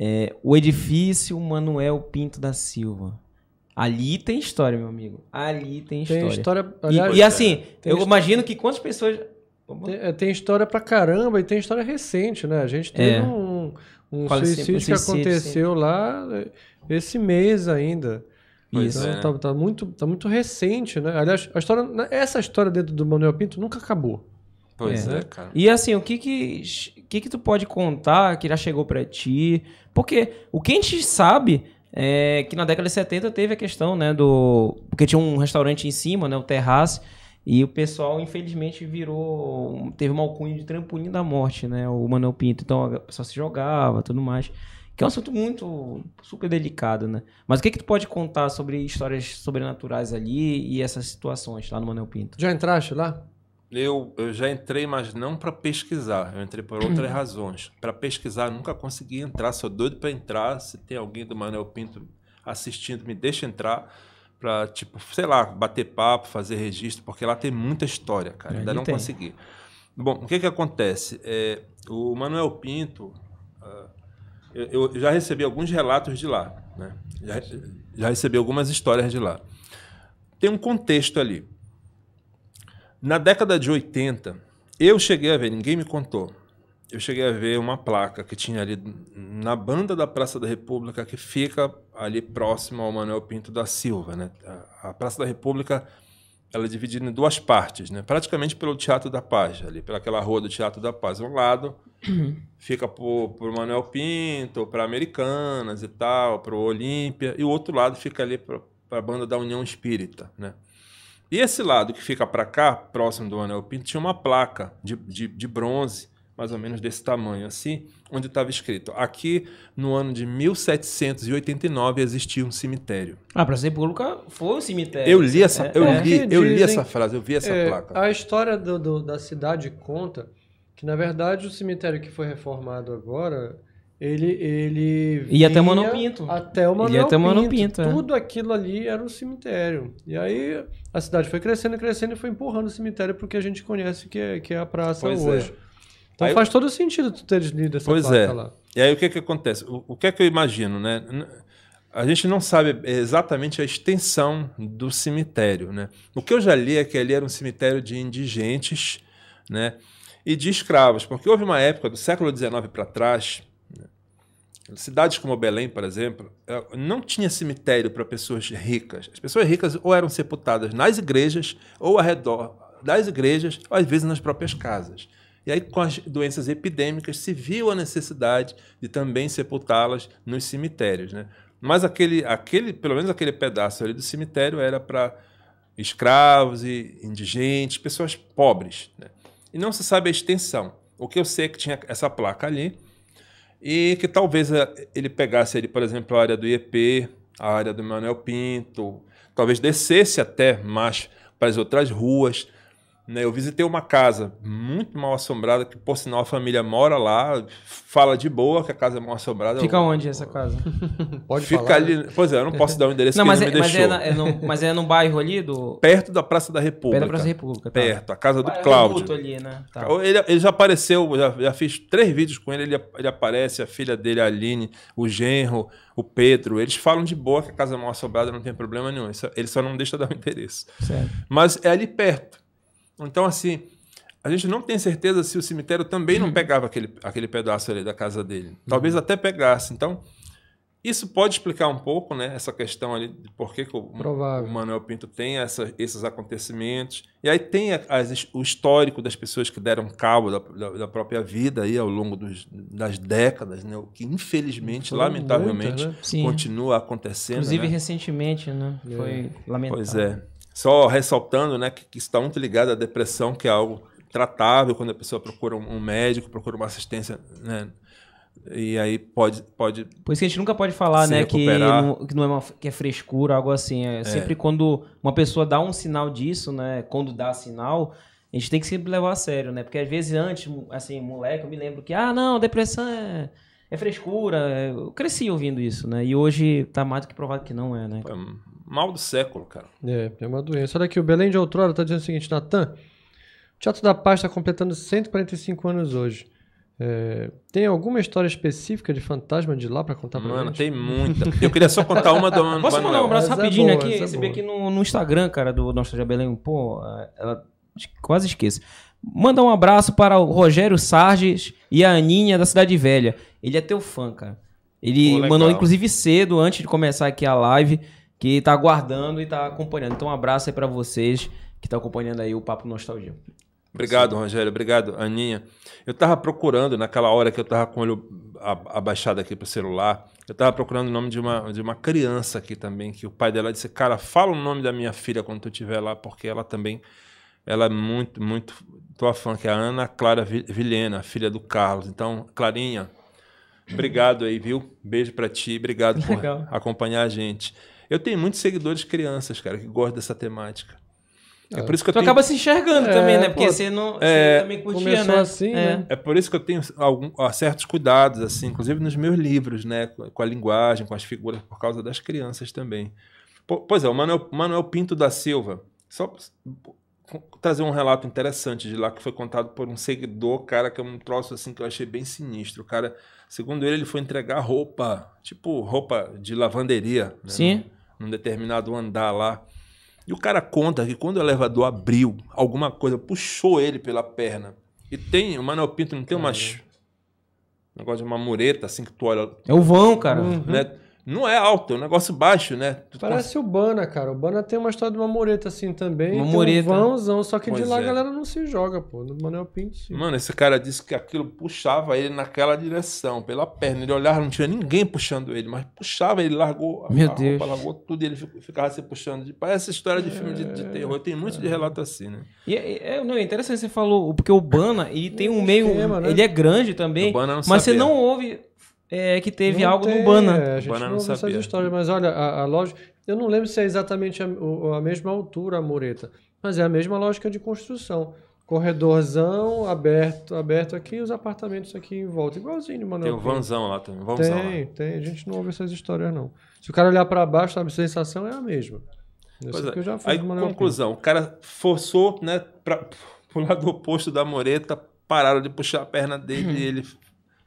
É, o edifício Manuel Pinto da Silva. Ali tem história, meu amigo. Ali tem história. Tem história. E- aliás, e, assim, tem eu história- imagino que quantas pessoas. Tem, é, tem história pra caramba e tem história recente, né? A gente teve É. um, um Fala sempre suicídio que suicídio, aconteceu lá eh, esse mês ainda. Isso. é, Então, né? tá, tá muito, tá muito recente, né? Aliás, a história, essa história dentro do Manuel Pinto nunca acabou. Pois É. é, cara. E assim, o que que, que que tu pode contar que já chegou pra ti? Porque o que a gente sabe é que na década de 70 teve a questão, né, do... Porque tinha um restaurante em cima, né, o Terrace, e o pessoal, infelizmente, virou... Teve uma alcunha de trampolim da morte, né, o Manuel Pinto. Então, a pessoa se jogava, tudo mais. Que é um assunto muito, super delicado, né? Mas o que que tu pode contar sobre histórias sobrenaturais ali e essas situações lá no Manuel Pinto? Já entraste lá? Eu, eu já entrei, mas não para pesquisar. Eu entrei por outras razões. Para pesquisar, nunca consegui entrar. Sou doido para entrar. Se tem alguém do Manuel Pinto assistindo, me deixa entrar para, tipo, sei lá, bater papo, fazer registro, porque lá tem muita história, cara. Ainda não tem. consegui. Bom, o que que acontece? É, o Manuel Pinto, ah, eu, eu já recebi alguns relatos de lá, né? Já, já recebi algumas histórias de lá. Tem um contexto ali. Na década de 80, eu cheguei a ver, ninguém me contou. Eu cheguei a ver uma placa que tinha ali na banda da Praça da República, que fica ali próximo ao Manuel Pinto da Silva. Né? A, Praça da República ela é dividida em duas partes, né? praticamente pelo Teatro da Paz, ali, pelaquela rua do Teatro da Paz. Um lado fica por, por Manuel Pinto, para Americanas e tal, para o Olímpia, e o outro lado fica ali para a banda da União Espírita. Né? E esse lado que fica para cá, próximo do Manuel Pinto, tinha uma placa de, de, de bronze, mais ou menos desse tamanho assim, onde estava escrito: aqui no ano de 1789 existia um cemitério. Ah, Praça República foi um cemitério. Eu li essa, É, eu é. li, eu li essa frase, eu vi essa É, placa. A história do- do- da cidade conta que, na verdade, o cemitério que foi reformado agora, ele, ele Ia até o Manuel Pinto. Até o Ele ia até o Manuel Pinto. Pinto, é. Tudo aquilo ali era um cemitério. E aí a cidade foi crescendo, crescendo e foi empurrando o cemitério porque a gente conhece que é, que é a praça Pois hoje. é. Então Aí- faz todo sentido tu teres lido essa Pois é. lá. E aí o que que acontece? O, o que é que eu imagino, né? A gente não sabe exatamente a extensão do cemitério, né? O que eu já li é que ali era um cemitério de indigentes, né? E de escravos, porque houve uma época do século XIX para trás? Cidades como Belém, por exemplo, eh, não tinha cemitério para pessoas ricas. As pessoas ricas ou eram sepultadas nas igrejas ou ao redor das igrejas, ou às vezes nas próprias casas. E aí, com as doenças epidêmicas, se viu a necessidade de também sepultá-las nos cemitérios. Né? Mas aquele, aquele, pelo menos aquele pedaço ali do cemitério era para escravos e indigentes, pessoas pobres. Né? E não se sabe a extensão. O que eu sei é que tinha essa placa ali e que talvez eh, ele pegasse ali, por exemplo, a área do IEP, a área do Manuel Pinto, talvez descesse até mais para as outras ruas. Né? Eu visitei uma casa muito mal assombrada, que por sinal a família mora lá, fala de boa que a casa é mal assombrada. Fica Eu- onde essa casa? Pode Fica falar. ali. Pois é, eu não posso dar o endereço Não, que mas ele é, me mas, deixou. é na- é no, mas é no bairro ali do. Perto da Praça da República. Perto da Praça da República. Tá. Perto, a casa do Cláudio. Ali, né? Tá. Ele, ele já apareceu, já, já fiz três vídeos com ele, ele, ele aparece, a filha dele, a Aline, o genro, o Pedro. Eles falam de boa que a casa é mal assombrada, não tem problema nenhum. Ele só não deixa dar o endereço. Certo. Mas é ali perto. Então, assim, a gente não tem certeza se o cemitério também não pegava aquele, aquele pedaço ali da casa dele. Talvez até pegasse. Então, isso pode explicar um pouco, né? Essa questão ali de por que, que o, o Manuel Pinto tem essa- esses acontecimentos. E aí tem a- as- o histórico das pessoas que deram cabo da, da- da própria vida aí ao longo dos- das décadas, né? O que infelizmente, Foram lamentavelmente, muitas, né? Continua acontecendo. Inclusive, né? recentemente, né? Foi lamentável. Pois é. Só ressaltando, né, que, que isso está muito ligado à depressão, que é algo tratável quando a pessoa procura um, um médico, procura uma assistência né, E aí pode. pode Por isso que a gente nunca pode falar, né, que não, que não é uma, que é frescura, algo assim. É, sempre quando uma pessoa dá um sinal disso, né, quando dá sinal, a gente tem que sempre levar a sério, né? Porque às vezes antes, assim, moleque, eu me lembro que, ah, não, depressão é, é frescura. é- Eu cresci ouvindo isso, né? E hoje tá mais do que provado que não é, né? É mal do século, cara. É, é uma doença. Olha aqui, o Belém de Outrora tá dizendo o seguinte, Natan, o Teatro da Paz está completando 145 anos hoje. É, tem alguma história específica de fantasma de lá para contar pra Mano, gente? tem muita. Eu queria só contar uma do Mano Posso mandar um abraço Essa é rapidinho boa, aqui? é Recebi boa. aqui no, no Instagram, cara, do Nostalgia Belém. Pô, ela quase esqueço. Manda um abraço para o Rogério Sarges e a Aninha da Cidade Velha. Ele é teu fã, cara. Ele Pô, mandou, inclusive, cedo, antes de começar aqui a live, que tá aguardando e tá acompanhando. Então, um abraço aí pra vocês que estão acompanhando aí o Papo Nostalgia. Obrigado, Rogério. Obrigado, Aninha. Eu tava procurando, naquela hora que eu tava com o olho abaixado aqui pro celular, eu tava procurando o nome de uma, de uma criança aqui também, que o pai dela disse, cara, fala o nome da minha filha quando tu estiver lá, porque ela também, ela é muito, muito tua fã, que é a Ana Clara Vi- Vilhena, filha do Carlos. Então, Clarinha, obrigado aí, viu? Beijo pra ti, obrigado por Legal. acompanhar a gente. Eu tenho muitos seguidores crianças, cara, que gostam dessa temática. É por isso que eu Tu tenho acaba se enxergando É, também, né? Porque pô, você não é, você também curtia, né? assim, É. né? É por isso que eu tenho algum, ó, certos cuidados, assim, inclusive nos meus livros, né? Com a linguagem, com as figuras, por causa das crianças também. Po- Pois é, o Manuel, Manuel Pinto da Silva. Só trazer um relato interessante de lá que foi contado por um seguidor, cara, que é um troço assim que eu achei bem sinistro. O cara, segundo ele, ele foi entregar roupa, tipo roupa de lavanderia, né, Sim. Num, determinado andar lá. E o cara conta que quando o elevador abriu, alguma coisa puxou ele pela perna. E tem, o Manuel Pinto não tem umas. Um negócio de uma mureta, assim, que tu olha. É o vão, cara. Né? Não é alto, é um negócio baixo, né? Tu Parece o Bana, cara. O Bana tem uma história de uma mureta assim também. Uma tem mureta. Um vãozão, só que de Pois lá é. a galera não se joga, pô. No Manuel Pinto, sim. Mano, esse cara disse que aquilo puxava ele naquela direção, pela perna. Ele olhava, não tinha ninguém puxando ele, mas puxava, ele largou a, Meu a Deus. roupa, largou tudo e ele fi- ficava se puxando. De- Parece história de filme de, de terror. Eu tenho muito de relato assim, né? E é, é- não, é interessante você falou, porque o Bana, ele tem um meio. né? Ele é grande também. O Bana não mas você sabia. não ouve é, que teve Não algo tem, no Bana. é, a gente Bana não não ouve essas sabia. histórias, mas olha, a, a lógica. Eu não lembro se é exatamente a, o- a mesma altura a mureta, mas é a mesma lógica de construção. Corredorzão aberto, aberto aqui e os apartamentos aqui em volta. Igualzinho, mano. Tem o vanzão lá também. Vãozão lá. Tem, tem. A gente não ouve essas histórias, não. Se o cara olhar pra baixo, a sensação é a mesma. Eu Pois sei é. que eu já fui Aí, conclusão, o cara forçou, né, pra, pro lado oposto da mureta, pararam de puxar a perna dele e ele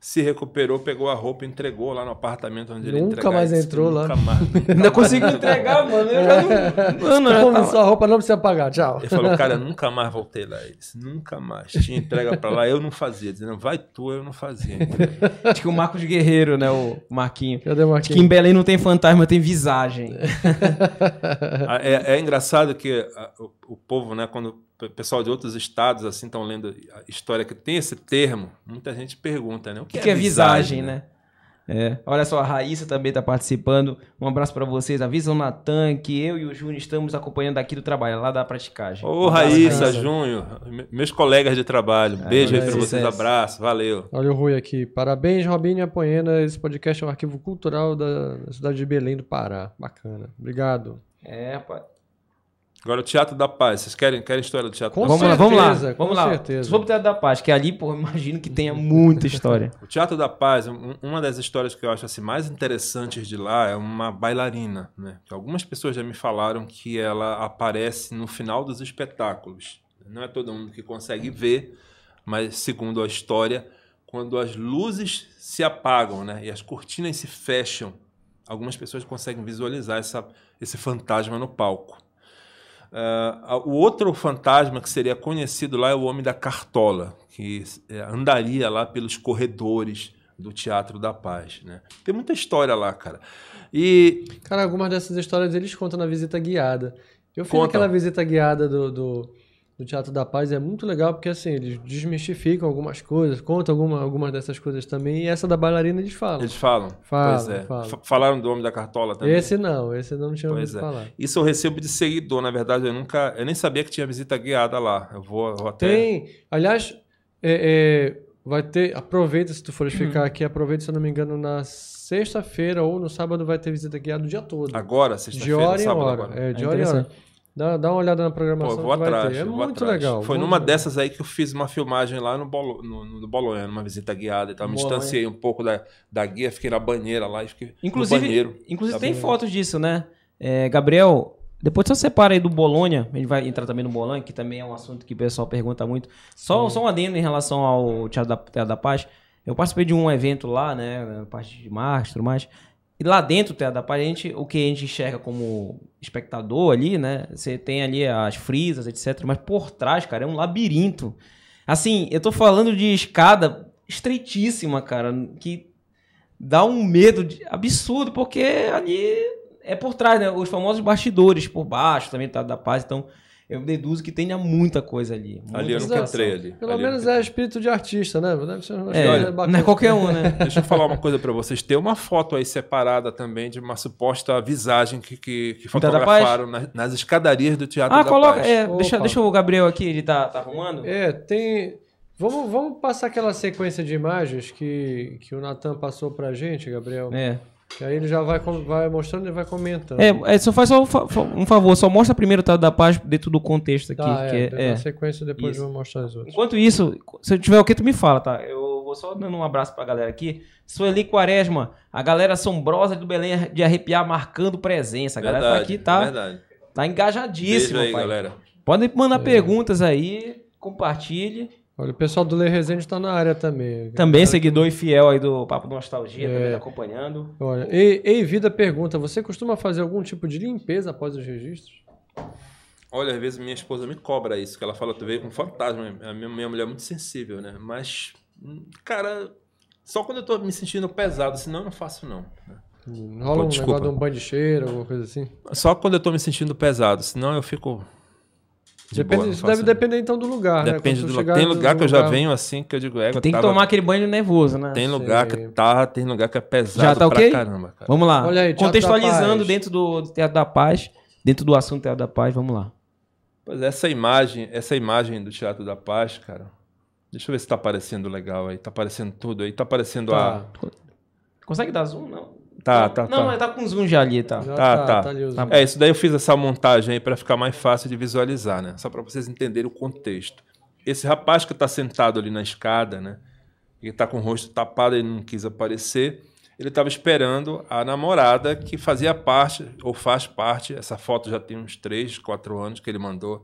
se recuperou, pegou a roupa e entregou lá no apartamento onde ele Nunca entregava. mais Disse que entrou lá. Nunca mais. Ainda consegui entregar, mano. Eu já não. Mano, eu tava- sua roupa, não precisa pagar. Tchau. Ele falou, cara, nunca mais voltei lá. Ele disse, nunca mais. Tinha entrega pra lá, eu não fazia. Dizendo, vai tu, eu não fazia. Acho que o Marcos Guerreiro, né? O Marquinho. Cadê o Que Marquinhos? em Belém não tem fantasma, tem visagem. Ah, É, é engraçado que ah, o, o povo, né, quando pessoal de outros estados assim estão lendo a história que tem esse termo, muita gente pergunta, né? O O que, que é visagem, né? É. Olha só, a Raíssa também está participando. Um abraço para vocês. Avisam Natan que eu e o Júnior estamos acompanhando aqui do trabalho, lá da praticagem. Ô, Um Raíssa, Junho, me- meus colegas de trabalho. Beijo aí pra vocês, abraço, valeu. Olha o Rui aqui. Parabéns, Robinho e Apoena. Esse podcast é um arquivo cultural da, da cidade de Belém do Pará. Bacana. Obrigado. É, rapaz. Agora o Teatro da Paz, vocês querem, querem história do Teatro Com da Vamos Paz? lá, vamos lá. certeza, Vamos com lá. certeza. Se for pro Teatro da Paz, que ali, pô, eu imagino que tenha muita história. O Teatro da Paz, um- uma das histórias que eu acho assim, mais interessantes de lá é uma bailarina, né? Que algumas pessoas já me falaram que ela aparece no final dos espetáculos. Não é todo mundo que consegue ver, mas segundo a história, quando as luzes se apagam, né? E as cortinas se fecham, algumas pessoas conseguem visualizar essa, esse fantasma no palco. Ah, o outro fantasma que seria conhecido lá é o Homem da Cartola, que eh, andaria lá pelos corredores do Teatro da Paz. Né? Tem muita história lá, cara. E Cara, algumas dessas histórias eles contam na visita guiada. Eu fiz Contam. aquela visita guiada do, do, do Teatro da Paz, é muito legal porque assim, eles desmistificam algumas coisas, contam alguma, algumas dessas coisas também, e essa da bailarina eles falam. eles falam. Falam, pois é. falam. Fa- Falaram do Homem da Cartola também. Esse não, esse não tinha Pois ouvido é. falar. Isso eu recebo de seguidor, na verdade, eu nunca. Eu nem sabia que tinha visita guiada lá. Eu vou, eu vou até. Tem, aliás, é, é, Vai ter. Aproveita se tu fores ficar aqui, aproveita, se eu não me engano, na sexta-feira ou no sábado vai ter visita guiada o dia todo. Agora, de sexta-feira, hora em sábado hora. agora. É, de É hora em hora. Dá, dá uma olhada na Pô, programação. eu vou que vai atrás. ter. É vou muito atrás. legal. Foi muito numa legal. dessas aí que eu fiz uma filmagem lá no, Bolo, no, no Bolonha, numa visita guiada e tal. Me Bolonha. distanciei um pouco da, da guia, fiquei na banheira lá e fiquei Inclusive, no banheiro. inclusive tem fotos disso, né? É, Gabriel, depois você separa aí do Bolonha, a gente vai entrar também no Bolonha, que também é um assunto que o pessoal pergunta muito. Só, só um adendo em relação ao Teatro da, Teatro da Paz. Eu participei de um evento lá, né? Parte de marketing e tudo mais. E lá dentro Teatro da gente, o que a gente enxerga como espectador ali, né? Você tem ali as frisas, etc. Mas por trás, cara, é um labirinto. Assim, eu tô falando de escada estreitíssima, cara, que dá um medo de- absurdo, porque ali é por trás, né? Os famosos bastidores por baixo também tá da paz, então eu deduzo que tenha muita coisa ali. muita Ali eu nunca entrei ali. Pelo Ali menos é espírito de artista, né? Deve ser uma É, coisa não bacana. é qualquer um, né? Deixa eu falar uma coisa pra vocês. Tem uma foto aí separada também de uma suposta visagem que, que, que fotografaram nas, nas escadarias do Teatro Ah, da coloca, Paz. é, Opa. deixa, deixa o Gabriel aqui, ele tá, tá arrumando. É, tem. Vamos, vamos passar aquela sequência de imagens que, que o Natan passou pra gente, Gabriel. É. Que aí ele já vai, vai mostrando e vai comentando. É, é, só faz só um fa- um favor, só mostra primeiro o Teatro da Paz dentro do contexto aqui. Tá, que é, é- é. na sequência depois Isso. eu vou mostrar as outras. Enquanto isso, se tiver o que, tu me fala, tá? Eu vou só dando um abraço pra galera aqui. Sueli Quaresma, a galera assombrosa do Belém de arrepiar, marcando presença. A galera tá aqui, tá, Verdade. tá engajadíssima, Beijo aí, pai. galera. Podem mandar perguntas aí, compartilhe. Olha, o pessoal do Lei Resende tá na área também. Também seguidor e fiel aí do Papo Nostalgia, É. também tá acompanhando. Olha, Ei, Ei Vida pergunta: você costuma fazer algum tipo de limpeza após os registros? Olha, às vezes minha esposa me cobra isso, que ela fala, tu veio com fantasma. A minha, minha mulher é muito sensível, né? Mas, hum, cara, só quando eu tô me sentindo pesado, senão eu não faço, não. Rola Pô, um desculpa. negócio de um banho de cheiro, alguma coisa assim? Só quando eu tô me sentindo pesado, senão eu fico. De Depende, boa, isso deve nada. depender então do lugar, né? Depende Quando do lugar. Tem lugar que eu já venho assim, que eu digo, é, Tem que tomar aquele banho nervoso, né? Tem lugar que Sei. tá, tem lugar que é pesado Já tá pra ok? caramba, cara. Vamos lá. Olha aí, Contextualizando dentro do Teatro da Paz, dentro do assunto Teatro da Paz, vamos lá. Pois é, essa imagem, essa imagem do Teatro da Paz, cara. Deixa eu ver se tá aparecendo legal aí. Tá aparecendo tudo aí. Tá aparecendo Tá, Consegue dar zoom? Não. A. Tá, não, tá, Não, tá. é, tá com zoom já ali, tá. já Tá, tá, tá. tá É, isso daí eu fiz essa montagem aí para ficar mais fácil de visualizar, né? Só para vocês entenderem o contexto. Esse rapaz que tá sentado ali na escada, né? Ele tá com o rosto tapado, ele não quis aparecer. Ele estava esperando a namorada que fazia parte, ou faz parte, essa foto já tem uns 3, 4 anos que ele mandou,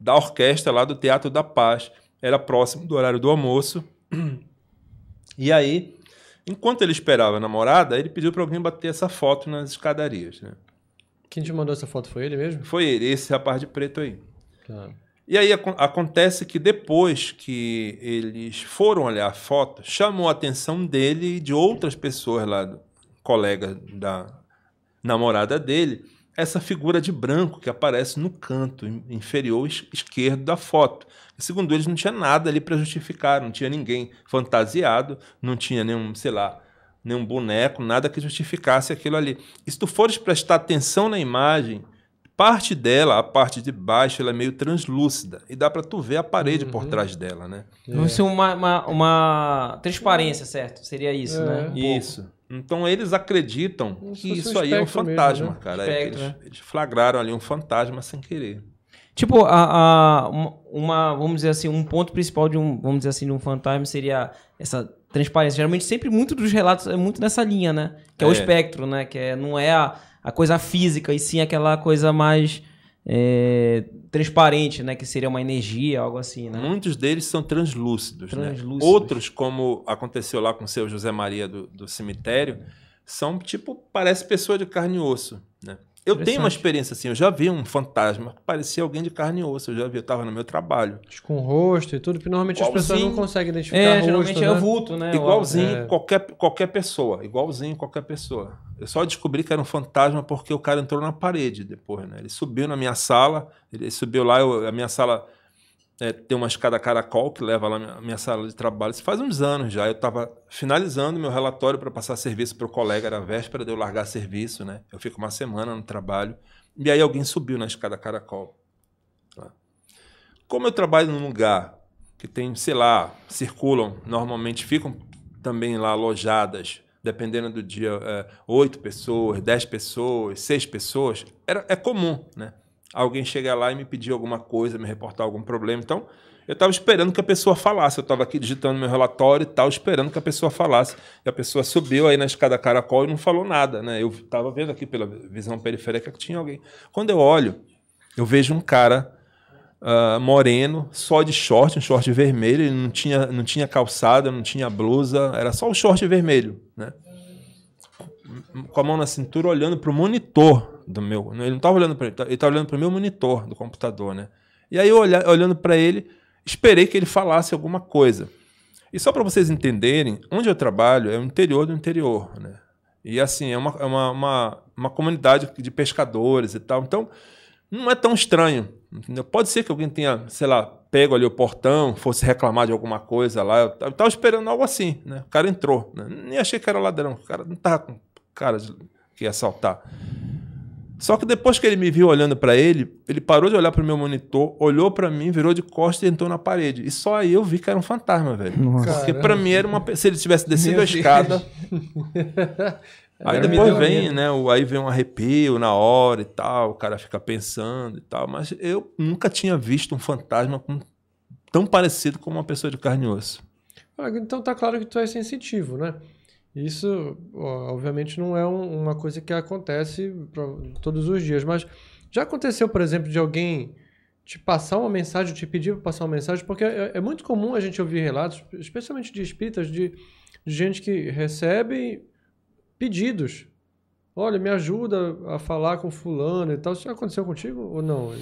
da orquestra lá do Teatro da Paz. Era próximo do horário do almoço. E aí, enquanto ele esperava a namorada, ele pediu para alguém bater essa foto nas escadarias, né? Quem te mandou essa foto foi ele mesmo? Foi ele, esse rapaz de preto aí. Tá. E aí acon- acontece que depois que eles foram olhar a foto, chamou a atenção dele e de outras pessoas lá, colegas da namorada dele, essa figura de branco que aparece no canto in- inferior es- esquerdo da foto. Segundo eles, não tinha nada ali para justificar, não tinha ninguém fantasiado, não tinha nenhum, sei lá, nenhum boneco, nada que justificasse aquilo ali. E se tu fores prestar atenção na imagem, parte dela, a parte de baixo, ela é meio translúcida e dá para tu ver a parede por trás dela, né? Vai ser uma, uma, uma transparência, certo? Seria isso, É. né? Isso. Então eles acreditam que isso um aí é um espectro mesmo, fantasma, né? cara. É que Espectro, eles, né? eles flagraram ali um fantasma sem querer. Tipo, a, a- uma, uma- vamos dizer assim, um ponto principal de um, vamos dizer assim, de um fantasma seria essa transparência. Geralmente sempre muito dos relatos é muito nessa linha, né? Que é, o É. espectro, né? Que é, não é a, a coisa física, e sim aquela coisa mais é, transparente, né? Que seria uma energia, algo assim, né? Muitos deles são translúcidos. né? Translúcidos. Outros, como aconteceu lá com o seu José Maria do, do cemitério, são tipo, parece pessoa de carne e osso. Né? Eu tenho uma experiência assim, eu já vi um fantasma que parecia alguém de carne e osso. Eu já vi, eu estava no meu trabalho. Com rosto e tudo, porque normalmente as pessoas não Igualzinho. conseguem identificar É, rosto, geralmente né? é vulto, né? Igualzinho É. qualquer, qualquer pessoa. Igualzinho qualquer pessoa. Eu só descobri que era um fantasma porque o cara entrou na parede depois, né? Ele subiu na minha sala, ele subiu lá, eu- a minha sala é, tem uma escada caracol que leva lá a minha sala de trabalho. Isso faz uns anos já. Eu estava finalizando meu relatório para passar serviço para o colega, era véspera de eu largar serviço, né? Eu fico uma semana no trabalho. E aí alguém subiu na escada caracol. Como eu trabalho num lugar que tem, sei lá, circulam, normalmente ficam também lá alojadas, dependendo do dia, é, oito pessoas, dez pessoas, seis pessoas, era, é comum, né? Alguém chegar lá e me pedir alguma coisa, me reportar algum problema. Então, eu estava esperando que a pessoa falasse. Eu estava aqui digitando meu relatório e tal, esperando que a pessoa falasse. E a pessoa subiu aí na escada caracol e não falou nada, né? Eu estava vendo aqui pela visão periférica que tinha alguém. Quando eu olho, eu vejo um cara uh, moreno, só de short, um short vermelho, ele não tinha, não tinha calçada, não tinha blusa, era só o short vermelho, né? Com a mão na cintura, olhando para o monitor do meu. Ele não estava olhando para ele, ele estava olhando para o meu monitor do computador, né? E aí, eu olha, olhando para ele, esperei que ele falasse alguma coisa. E só para vocês entenderem, onde eu trabalho é o interior do interior, né? E assim, é uma, é uma, uma, uma comunidade de pescadores e tal. Então, não é tão estranho. Entendeu? Pode ser que alguém tenha, sei lá, pego ali o portão, fosse reclamar de alguma coisa lá. Eu estava esperando algo assim, né? O cara entrou. Né? Nem achei que era ladrão. O cara não estava com cara de, que ia assaltar. Só que depois que ele me viu olhando para ele, ele parou de olhar para o meu monitor, olhou para mim, virou de costas e entrou na parede. E só aí eu vi que era um fantasma, velho. Nossa. Porque para mim era uma. Se ele tivesse descido Meu a escada. Aí depois vem, né? Aí vem um arrepio na hora e tal, o cara fica pensando e tal. Mas eu nunca tinha visto um fantasma com, tão parecido com uma pessoa de carne e osso. Ah, então tá claro que tu é sensitivo, né? Isso, obviamente, não é um, uma coisa que acontece todos os dias, mas já aconteceu, por exemplo, de alguém te passar uma mensagem, te pedir para passar uma mensagem, porque é, é, muito comum a gente ouvir relatos, especialmente de espíritas, de, de gente que recebe pedidos. Olha, me ajuda a falar com fulano e tal. Isso já aconteceu contigo ou não?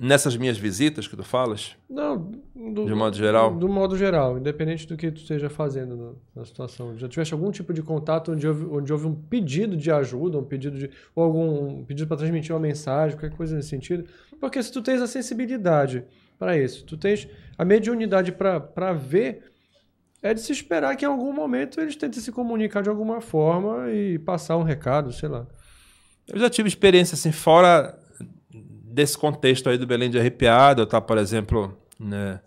Nessas minhas visitas que tu falas? Não. Do, de modo geral? Do, do, modo geral, independente do que tu esteja fazendo na, na, situação. Já tiveste algum tipo de contato onde houve, onde houve um pedido de ajuda, um pedido de. ou algum um pedido para transmitir uma mensagem, qualquer coisa nesse sentido? Porque se tu tens a sensibilidade para isso, tu tens a mediunidade para ver é de se esperar que em algum momento eles tentem se comunicar de alguma forma e passar um recado, sei lá. Eu já tive experiência assim, fora desse contexto aí do Belém de Arrepiado. Eu estava, por exemplo, né,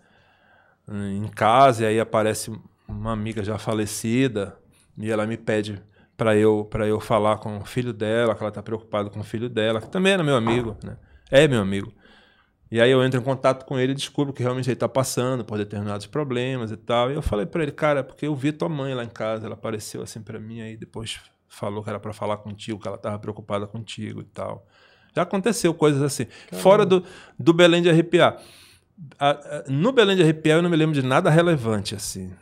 em casa e aí aparece uma amiga já falecida e ela me pede para eu para eu falar com o filho dela, que ela está preocupada com o filho dela, que também era meu amigo, né? É meu amigo. E aí eu entro em contato com ele e descubro que realmente ele está passando por determinados problemas e tal. E eu falei para ele, cara, porque eu vi tua mãe lá em casa, ela apareceu assim para mim aí depois falou que era para falar contigo, que ela estava preocupada contigo e tal. Já aconteceu coisas assim. Caramba. Fora do, do Belém de arrepiar. A, a, no Belém de arrepiar eu não me lembro de nada relevante assim,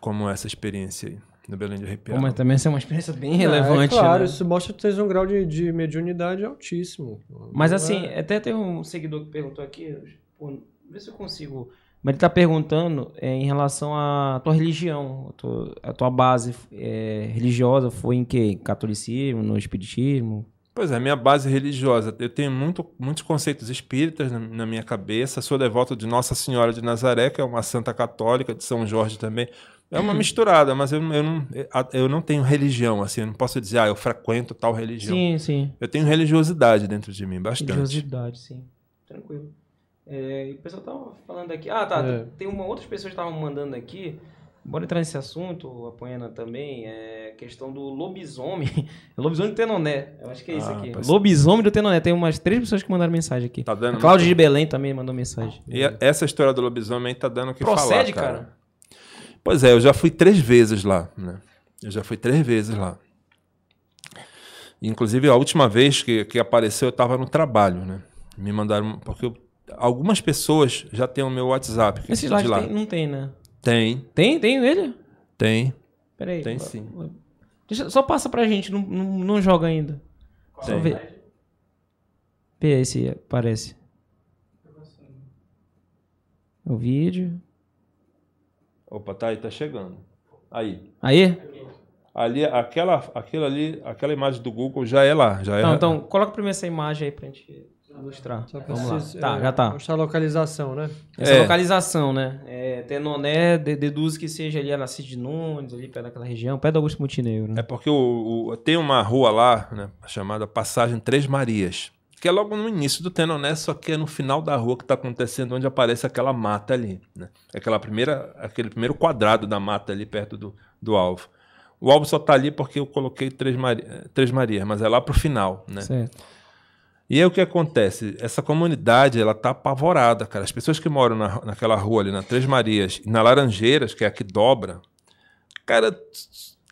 como essa experiência aí no Belém de Arrepiado. Mas também essa é uma experiência bem relevante. É, claro, né? isso mostra que tu tens um grau de, de mediunidade altíssimo. Mas assim, é... até tem um seguidor que perguntou aqui, pô, vê se eu consigo. Mas ele está perguntando é, em relação à tua religião, a tua, a tua base é, religiosa foi em que? Catolicismo, no espiritismo? Pois é, minha base religiosa. Eu tenho muito, muitos conceitos espíritas na, na, minha cabeça. Sou devoto de Nossa Senhora de Nazaré, que é uma santa católica, de São Jorge também. É uma misturada, mas eu, eu, não, eu não tenho religião, assim, eu não posso dizer, ah, eu frequento tal religião. Sim, sim. Eu tenho religiosidade dentro de mim, bastante. Religiosidade, sim. Tranquilo. É, e o pessoal tava falando aqui. Ah, tá. É. Tem uma outras pessoas que estavam mandando aqui. Bora entrar nesse assunto, a Poena também, é questão do lobisomem. lobisomem do Tenoné. Eu acho que é isso ah, aqui. Lobisomem do Tenoné. Tem umas três pessoas que mandaram mensagem aqui. Tá dando. A Cláudia de Belém também mandou mensagem. E essa história do lobisomem tá dando o que Procede, falar. Procede, cara. cara. Pois é, eu já fui três vezes lá. Né? Eu já fui três vezes lá. Inclusive, a última vez que, que apareceu, eu estava no trabalho, né? Me mandaram. Porque eu, algumas pessoas já têm o meu WhatsApp. Esse slide lá. Tem, não tem, né? Tem. Tem? Tem ele? Tem. Peraí. Tem sim. Deixa, só passa pra gente, não, não, não joga ainda. Qual só ver. Vê aí se aparece. O vídeo. Opa, tá aí, tá chegando. Aí. Aí? Ali, aquela, aquela ali, aquela imagem do Google já é lá. Já é Não, então, coloca primeiro essa imagem aí pra gente ilustrar. Só Vamos lá. Tá, é, já tá. Mostrar a localização, né? Essa é. localização, né? É, Tenoné deduz que seja ali a Nascide de Nunes, ali perto daquela região, perto do Augusto Montenegro. Né? É porque o, o, tem uma rua lá, né, chamada Passagem Três Marias, que é logo no início do Tenoné, só que é no final da rua que está acontecendo, onde aparece aquela mata ali. Né? Aquela primeira, aquele primeiro quadrado da mata ali perto do, do alvo. O alvo só está ali porque eu coloquei Três, Maria, Três Marias, mas é lá para o final. Né? Certo. E aí o que acontece? Essa comunidade, ela tá apavorada, cara. As pessoas que moram na, naquela rua ali, na Três Marias, e na Laranjeiras, que é a que dobra, cara,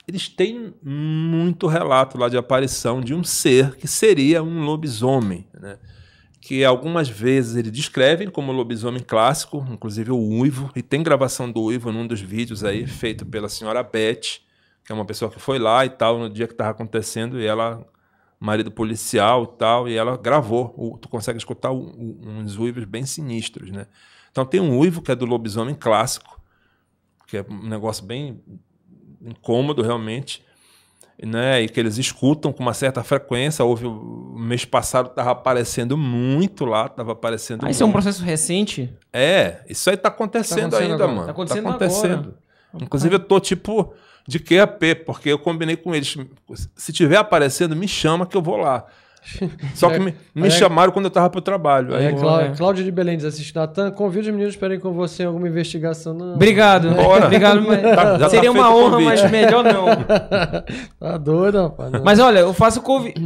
eles têm muito relato lá de aparição de um ser que seria um lobisomem, né? Que algumas vezes eles descrevem como lobisomem clássico, inclusive o uivo, e tem gravação do uivo num dos vídeos aí, feito pela senhora Beth, que é uma pessoa que foi lá e tal, no dia que estava acontecendo, e ela marido policial e tal, e ela gravou. O, tu consegue escutar o, o, uns uivos bem sinistros, né? Então tem um uivo que é do lobisomem clássico, que é um negócio bem incômodo realmente, né? E que eles escutam com uma certa frequência. Houve o mês passado estava aparecendo muito lá, estava aparecendo. Ah, isso é um processo recente? É, isso aí está acontecendo, tá acontecendo, ainda, agora. mano. Tá acontecendo, tá acontecendo. Agora. Inclusive eu tô tipo de QAP, porque eu combinei com eles. Se tiver aparecendo, me chama que eu vou lá. Só que me, me é, chamaram quando eu estava para o trabalho. Aí, é, Clá é. Cláudio de Belém diz assiste Natan, convide os meninos para irem com você em alguma investigação. Não. Obrigado. Bora. Obrigado. Mas... Tá, tá Seria tá uma honra, mas melhor não. tá doido, rapaz. Não. Mas olha, eu faço convite.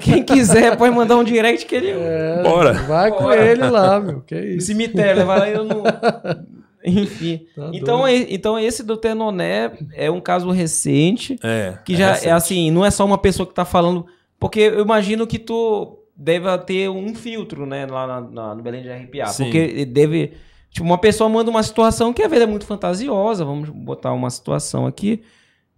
Quem quiser pode mandar um direct que ele. É, Bora. Vai Bora. com ele lá, meu. Que isso. Cemitério, vai lá eu não. Enfim. Tá então, é, então, esse do Tenoné é um caso recente. É. Que já é, recente. é assim, não é só uma pessoa que está falando. Porque eu imagino que tu deve ter um filtro, né, lá na, na, no Belém de RPA. Sim. Porque deve. Tipo, uma pessoa manda uma situação que a vida é muito fantasiosa, vamos botar uma situação aqui.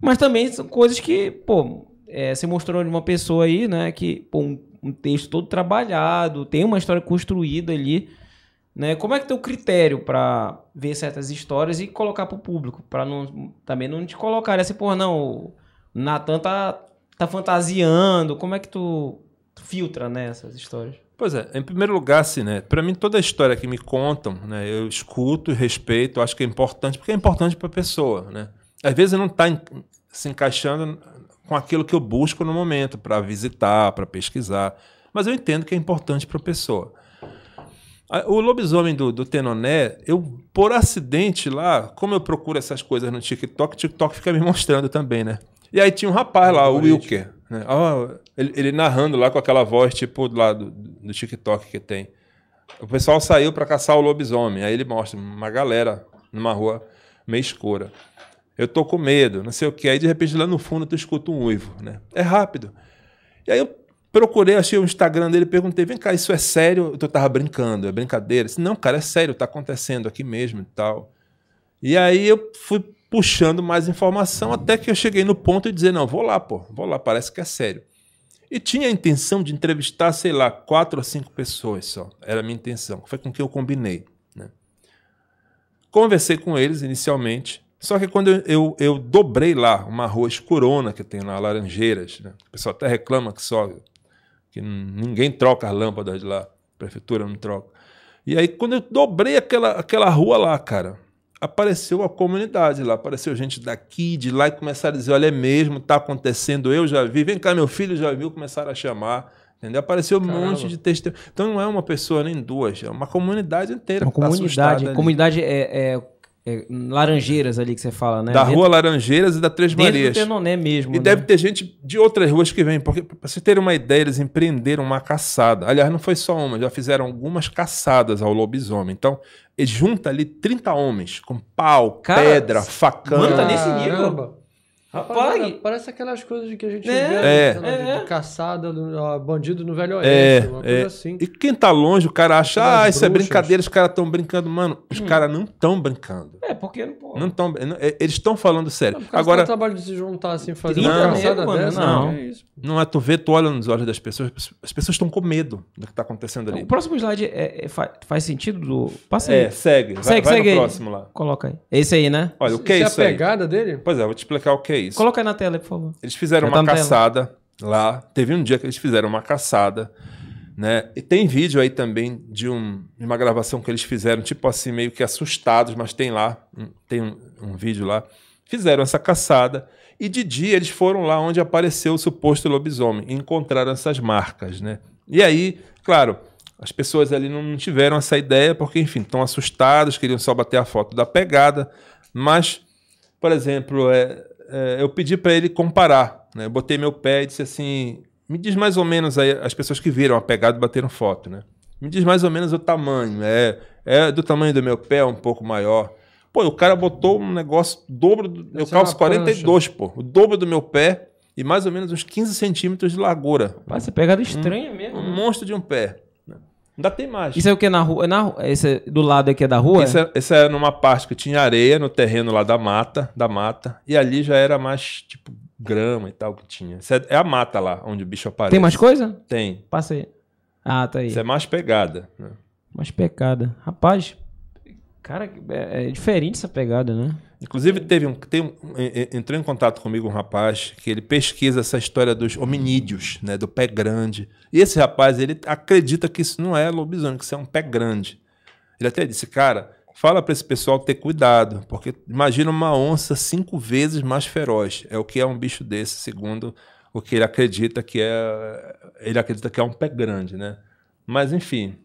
Mas também são coisas que, pô, é, você mostrou de uma pessoa aí, né, que, pô, um, um texto todo trabalhado, tem uma história construída ali. Né? Como é que tem o critério para ver certas histórias e colocar para o público? Para não, também não te colocar assim, pô, não, o Natan tá, tá fantasiando. Como é que tu, filtra né, histórias? Pois é, em primeiro lugar, assim, né? Para mim, toda a história que me contam, né? Eu escuto respeito, acho que é importante, porque é importante para a pessoa, né? Às vezes não está se encaixando com aquilo que eu busco no momento, para visitar, para pesquisar. Mas eu entendo que é importante para a pessoa. O lobisomem do, do Tenoné, eu, por acidente lá, como eu procuro essas coisas no TikTok, o TikTok fica me mostrando também, né? E aí tinha um rapaz lá, o Wilker, né? Oh, ele, ele, narrando lá com aquela voz, tipo, do lado do, TikTok que tem. O pessoal saiu para caçar o lobisomem. Aí ele mostra uma galera numa rua meio escura. Eu tô com medo, não sei o que. Aí de repente lá no fundo tu escuta um uivo, né? É rápido. E aí eu Procurei, achei o Instagram dele, perguntei: vem cá, isso é sério? Tu tava brincando, é brincadeira? Disse, não, cara, é sério, tá acontecendo aqui mesmo e tal. E aí eu fui puxando mais informação até que eu cheguei no ponto de dizer: não, vou lá, pô, vou lá, parece que é sério. E tinha a intenção de entrevistar, sei lá, quatro ou cinco pessoas só. Era a minha intenção. Foi com quem eu combinei. Né? Conversei com eles inicialmente. Só que quando eu, eu, eu, dobrei lá uma rua escurona que tem lá, Laranjeiras, né? o pessoal até reclama que só que ninguém troca as lâmpadas lá, a prefeitura não troca. E aí, quando eu dobrei aquela, aquela rua lá, cara, apareceu a comunidade lá, apareceu gente daqui, de lá, e começaram a dizer: olha, é mesmo, tá acontecendo, eu já vi, vem cá, meu filho já viu, começaram a chamar. Entendeu? Apareceu um Caramba. monte de testemunho. Então não é uma pessoa nem duas, é uma comunidade inteira. Uma tá comunidade. comunidade é, é é, Laranjeiras ali que você fala, né? Da dentro, rua Laranjeiras e da Três Marias. Dentro do Tenoné mesmo. E né? deve ter gente de outras ruas que vem. Porque, para você ter uma ideia, eles empreenderam uma caçada. Aliás, não foi só uma, já fizeram algumas caçadas ao lobisomem. Então, eles juntam ali 30 homens com pau, Cara, pedra, facão. Mano, tá nesse nível. Rapaz, parece aquelas coisas que a gente é, vê é, é. de caçada, do, bandido no Velho Oeste, é, uma coisa é. assim. E quem tá longe, o cara acha, ah, bruxas. isso é brincadeira, os caras estão brincando. Mano, os hum. caras não estão brincando. É, porque não Não tão, é, eles estão falando sério. Não, Agora, o trabalho de se juntar assim, fazer uma caçada mano, dessa, não. É não é tu vê, tu olha nos olhos das pessoas, as pessoas estão com medo do que tá acontecendo ali. O próximo slide é, faz, faz, sentido do... Passa aí. É, segue. Vai, segue, vai segue no próximo lá. Coloca aí. Esse aí, né? Olha, o que é isso é a pegada aí? dele? Pois é, vou te explicar o que é isso. Coloca aí na tela, por favor. Eles fizeram Já uma tá caçada lá. Teve um dia que eles fizeram uma caçada. Né? E tem vídeo aí também de, um, uma gravação que eles fizeram, tipo assim, meio que assustados, mas tem lá, tem um, um vídeo lá. Fizeram essa caçada e de dia eles foram lá onde apareceu o suposto lobisomem e encontraram essas marcas, né? E aí, claro, as pessoas ali não tiveram essa ideia porque, enfim, estão assustadas, queriam só bater a foto da pegada. Mas, por exemplo, é, é, eu pedi para ele comparar. Né? Eu botei meu pé e disse assim: me diz mais ou menos aí, as pessoas que viram a pegada e bateram foto, né? Me diz mais ou menos o tamanho. É, é do tamanho do meu pé, um pouco maior. Pô, o cara botou um negócio dobro. Do, eu calço 42, pô. O dobro do meu pé e mais ou menos uns 15 centímetros de largura. Ser pegada estranha um, mesmo. Um monstro de um pé. Ainda tem mais. Isso é o que na rua? É na, esse é do lado aqui é da rua? Isso é, é numa parte que tinha areia no terreno lá da mata, da mata. E ali já era mais, tipo, grama e tal que tinha. Isso é, é a mata lá, onde o bicho aparece. Tem mais coisa? Tem. Passa aí. Ah, tá aí. Isso é mais pegada. Né? Mais pegada. Rapaz, cara, é, é diferente essa pegada, né? Inclusive, teve um, tem um, entrou em contato comigo um rapaz que ele pesquisa essa história dos hominídeos, né, do pé grande. E esse rapaz, ele acredita que isso não é lobisomem, que isso é um pé grande. Ele até disse, cara, fala para esse pessoal ter cuidado, porque imagina uma onça cinco vezes mais feroz. É o que é um bicho desse, segundo o que ele acredita que é. Ele acredita que é um pé grande, né? Mas enfim.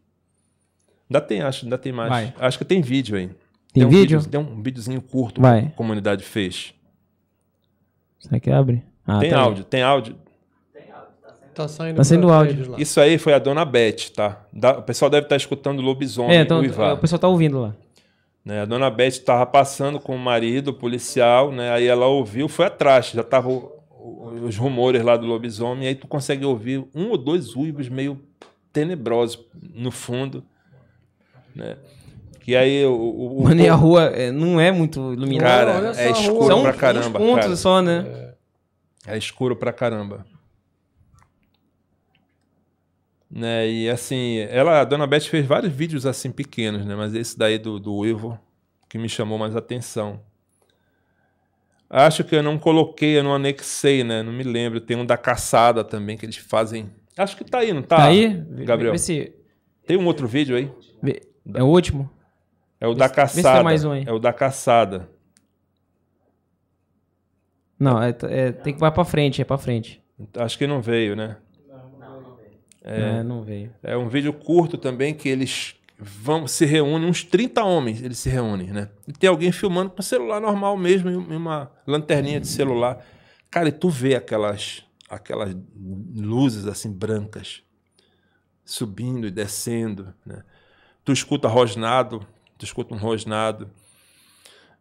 Ainda tem, acho, ainda tem mais. Vai. Acho que tem vídeo aí. Tem, tem um vídeo? vídeo? Tem um videozinho curto Vai. que a comunidade fez. Será que abre? Ah, tem tá áudio, aí. tem áudio. Tá saindo, tá saindo áudio. Lá. Isso aí foi a dona Beth, tá? Da, o pessoal deve estar tá escutando o lobisomem, é, então, o pessoal tá ouvindo lá. Né, a dona Beth estava passando com o marido, policial, né? Aí ela ouviu, foi atrás, já tava os rumores lá do lobisomem, e aí tu consegue ouvir um ou dois uivos meio tenebrosos no fundo, né? Que aí o. o, Mano, e a rua é, não é muito iluminada. Cara, é escuro São pra caramba. Uns pontos cara. só, né? É. é escuro pra caramba. Né, e assim, ela, a dona Beth fez vários vídeos assim pequenos, né? Mas esse daí do, do Uivo que me chamou mais atenção. Acho que eu não coloquei, eu não anexei, né? Não me lembro. Tem um da caçada também que eles fazem. Acho que tá aí, não tá? Tá aí? Gabriel. Vê se... Tem um outro vídeo aí? É o último? É o da caçada. tem mais um aí. É o da caçada. Não, é, é, tem que ir pra frente, é pra frente. Acho que não veio, né? É, é, não veio. É um vídeo curto também que eles vão se reúnem, uns 30 homens eles se reúnem, né? E tem alguém filmando com celular normal mesmo, em uma lanterninha de celular. Cara, e tu vê aquelas, aquelas luzes assim brancas subindo e descendo, né? Tu escuta rosnado, tu escuta um rosnado.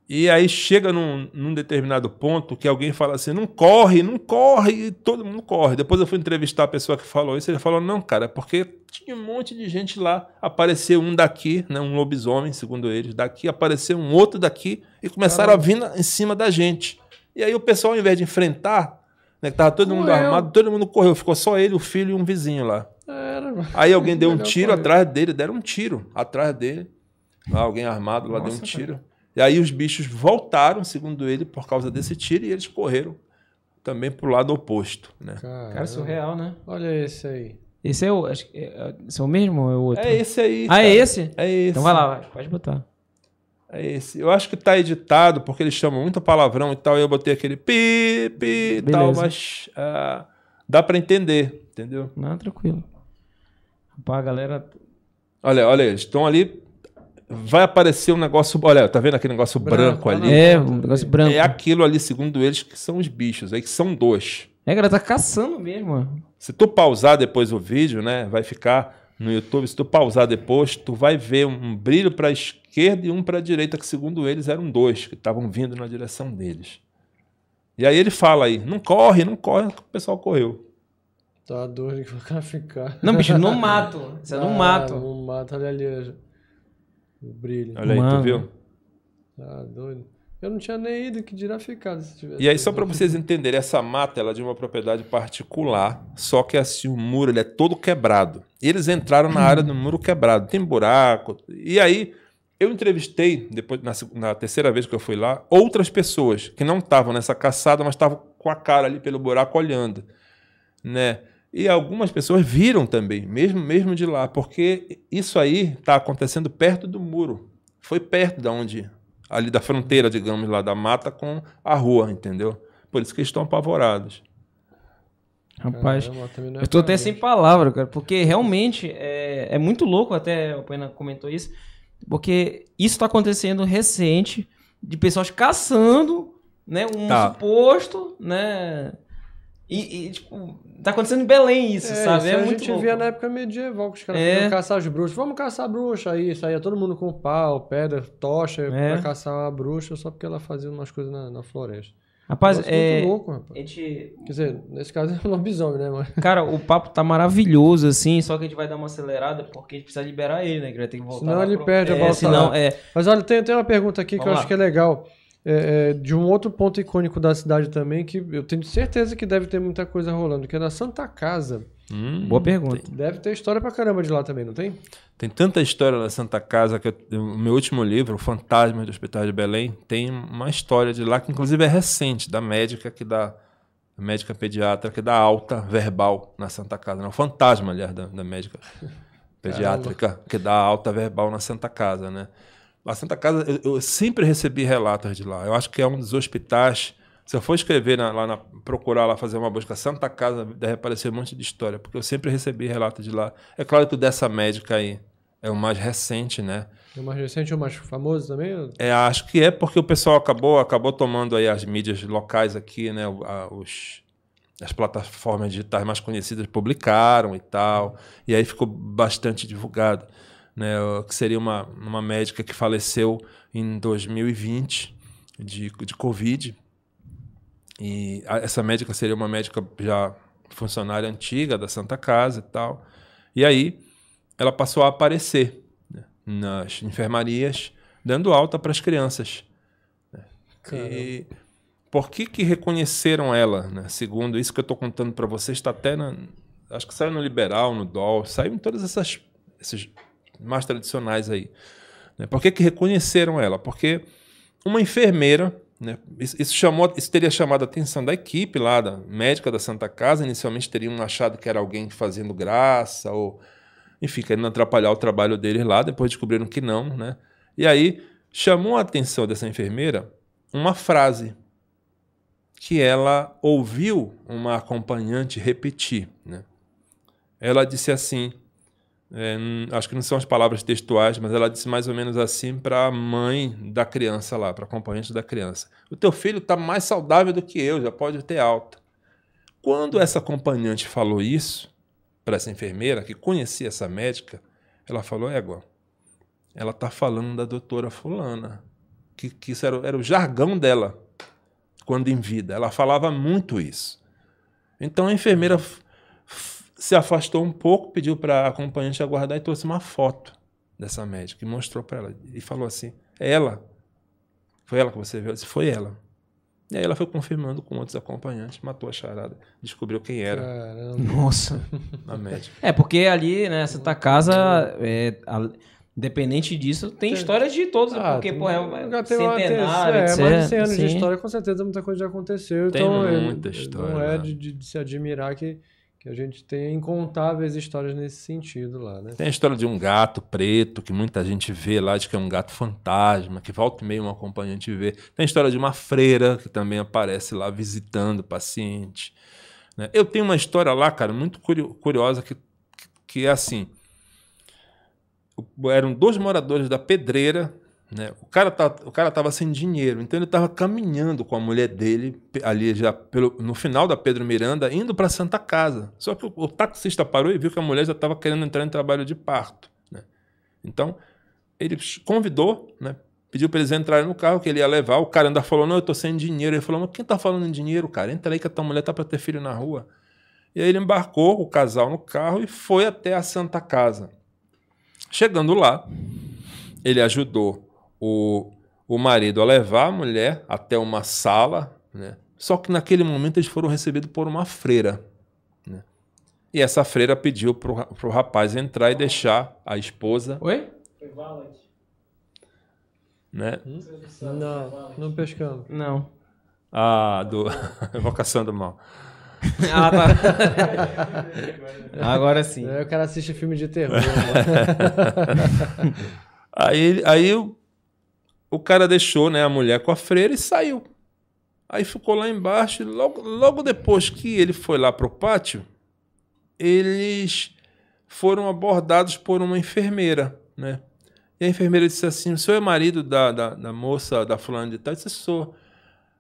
E aí chega num, num, determinado ponto que alguém fala assim: não corre, não corre, e todo mundo corre. Depois eu fui entrevistar a pessoa que falou isso, ele falou: não, cara, é porque tinha um monte de gente lá. Apareceu um daqui, né, um lobisomem, segundo eles, daqui, apareceu um outro daqui e começaram Caramba. a vir em cima da gente. E aí o pessoal, ao invés de enfrentar, né, que tava todo mundo armado, todo mundo correu, ficou só ele, o filho e um vizinho lá. Era, aí alguém deu um tiro atrás dele, deram um tiro atrás dele. Alguém armado lá Nossa, deu um tiro. Cara. E aí os bichos voltaram, segundo ele, por causa desse tiro, e eles correram também para o lado oposto. Né? Cara, surreal, né? Olha esse aí. Esse é o. Acho, é, esse é o mesmo ou é o outro? É esse aí. Ah, é esse? É esse. Então vai lá, vai. pode botar. É esse. Eu acho que tá editado, porque eles chamam muito palavrão e tal, e eu botei aquele pi, pi e tal, mas uh, dá para entender, entendeu? Não, tranquilo. Rapaz, a galera. Olha, olha, eles estão ali vai aparecer um negócio. Olha, tá vendo aquele negócio branco, branco ali? É, um negócio branco. É aquilo ali, segundo eles, que são os bichos, aí que são dois. É, galera, tá caçando mesmo. Se tu pausar depois o vídeo, né, vai ficar no YouTube. Se tu pausar depois, tu vai ver um brilho para a esquerda e um para a direita, que segundo eles eram dois que estavam vindo na direção deles. E aí ele fala aí, não corre, não corre, o pessoal correu. Tá doido que o cara ficar. Não, bicho, no mato. Isso é no ah, mato. No mato, olha ali. O brilho. Olha aí, Mano. tu viu? Ah, doido. Eu não tinha nem ido que dirá ficado se tivesse. E aí, só para vocês entenderem, essa mata ela é de uma propriedade particular, só que assim, o muro ele é todo quebrado. E eles entraram na área do muro quebrado, tem buraco. E aí, eu entrevistei, depois na, na terceira vez que eu fui lá, outras pessoas que não estavam nessa caçada, mas estavam com a cara ali pelo buraco olhando. Né? E algumas pessoas viram também, mesmo, mesmo de lá, porque isso aí está acontecendo perto do muro. Foi perto da onde, ali da fronteira, digamos, lá da mata com a rua, entendeu? Por isso que eles estão apavorados. Rapaz, Caramba, é eu tô até sem palavra, cara, porque realmente é, é muito louco, até o Pena comentou isso, porque isso tá acontecendo recente, de pessoas caçando, né, um Tá. suposto, né, e, e, tipo, tá acontecendo em Belém isso, É, sabe? isso É a muito gente louco. via na época medieval, que os caras É. caçar as bruxas. Vamos caçar a bruxa aí. Saía todo mundo com pau, pedra, tocha É. pra caçar a bruxa só porque ela fazia umas coisas na, na floresta. Rapaz, é, muito louco, rapaz. a gente Quer dizer, nesse caso é um lobisomem, né, mano? Cara, o papo tá maravilhoso, assim, só que a gente vai dar uma acelerada porque a gente precisa liberar ele, né? Que vai ter que voltar. Senão ele pro- perde a é, volta senão, é. Mas olha, tem, tem uma pergunta aqui que Vamos eu lá. acho que é legal. É, é, de um outro ponto icônico da cidade também, que eu tenho certeza que deve ter muita coisa rolando, que é na Santa Casa. Hum, Boa pergunta. Deve ter história pra caramba de lá também, não tem? Tem tanta história na Santa Casa que o meu último livro, O Fantasma do Hospital de Belém, tem uma história de lá que inclusive é recente, da médica que dá médica pediatra que dá alta verbal na Santa Casa, não, o fantasma, aliás, da, da médica pediátrica que dá alta verbal na Santa Casa, né? A Santa Casa, eu, eu sempre recebi relatos de lá. Eu acho que é um dos hospitais. Se eu for escrever na- lá, na, procurar lá, fazer uma busca Santa Casa, deve aparecer um monte de história, porque eu sempre recebi relatos de lá. É claro que o dessa médica aí é o mais recente, né? É o mais recente ou mais famoso também? É, acho que é porque o pessoal acabou, acabou tomando aí as mídias locais aqui, né? o- os, as plataformas digitais mais conhecidas publicaram e tal. E aí ficou bastante divulgado. Né? Que seria uma, uma médica que faleceu em 2020 de, de Covid. E a- essa médica seria uma médica já funcionária antiga da Santa Casa e tal. E aí ela passou a aparecer né, nas enfermarias, dando alta para as crianças. né. E por que que reconheceram ela? né? Segundo isso que eu estou contando para vocês, está até na, acho que saiu no Liberal, no DOL, saiu em todas essas esses mais tradicionais aí. né? Por que que reconheceram ela? Porque uma enfermeira, né, isso, chamou, isso teria chamado a atenção da equipe lá, da médica da Santa Casa. Inicialmente teriam achado que era alguém fazendo graça ou, enfim, querendo atrapalhar o trabalho deles lá. Depois descobriram que não, né? E aí chamou a atenção dessa enfermeira uma frase que ela ouviu uma acompanhante repetir, né? Ela disse assim, é, acho que não são as palavras textuais, mas ela disse mais ou menos assim para a mãe da criança lá, para a acompanhante da criança: O teu filho está mais saudável do que eu, já pode ter alta. Quando essa acompanhante falou isso para essa enfermeira, que conhecia essa médica, ela falou: Égua, ela está falando da doutora Fulana. Que, que isso era, o- era o jargão dela quando em vida. Ela falava muito isso. Então a enfermeira se afastou um pouco, pediu para a acompanhante aguardar e trouxe uma foto dessa médica e mostrou para ela. E falou assim: É ela? Foi ela que você viu? Eu disse: Foi ela. E aí ela foi confirmando com outros acompanhantes, matou a charada, descobriu quem era Caramba. Nossa. a médica. É, porque ali, né, Santa Casa, é, a- independente disso, tem Tem- histórias de todos, Ah, porque, tem- pô, é uma centenário, é, etc. mais de 100 anos de sim. história, com certeza muita coisa já aconteceu. Tem então, muita é- história, Não é né? de, de- de se admirar que, que a gente tenha incontáveis histórias nesse sentido lá, né? Tem a história de um gato preto, que muita gente vê lá, de que é um gato fantasma, que volta e meio um acompanhante vê. Tem a história de uma freira, que também aparece lá visitando o paciente. né? Eu tenho uma história lá, cara, muito curio- curiosa, que, que é assim. Eram dois moradores da pedreira, né? O cara tá, o cara tava sem dinheiro, então ele estava caminhando com a mulher dele ali já pelo, no final da Pedro Miranda, indo para Santa Casa. Só que o, o taxista parou e viu que a mulher já estava querendo entrar em trabalho de parto, né? Então ele convidou, né? Pediu para eles entrarem no carro que ele ia levar. O cara ainda falou: Não, eu tô sem dinheiro. Ele falou: Mas quem tá falando em dinheiro, cara? Entra aí que a tua mulher tá para ter filho na rua. E aí ele embarcou o casal no carro e foi até a Santa Casa. Chegando lá, ele ajudou o, o marido a levar a mulher até uma sala, né? Só que naquele momento eles foram recebidos por uma freira. né? E essa freira pediu para o rapaz entrar e deixar a esposa, Oi? Foi Valet. né? Não, não pescando. Não. A do Evocação do Mal. Ah, tá. Agora sim. É, o cara assiste filme de terror. Aí, aí o, o cara deixou né, a mulher com a freira e saiu. Aí ficou lá embaixo, logo, logo depois que ele foi lá pro pátio, eles foram abordados por uma enfermeira, né? E a enfermeira disse assim: O senhor é marido da, da, da moça, da fulana de tal? Eu disse: Sou.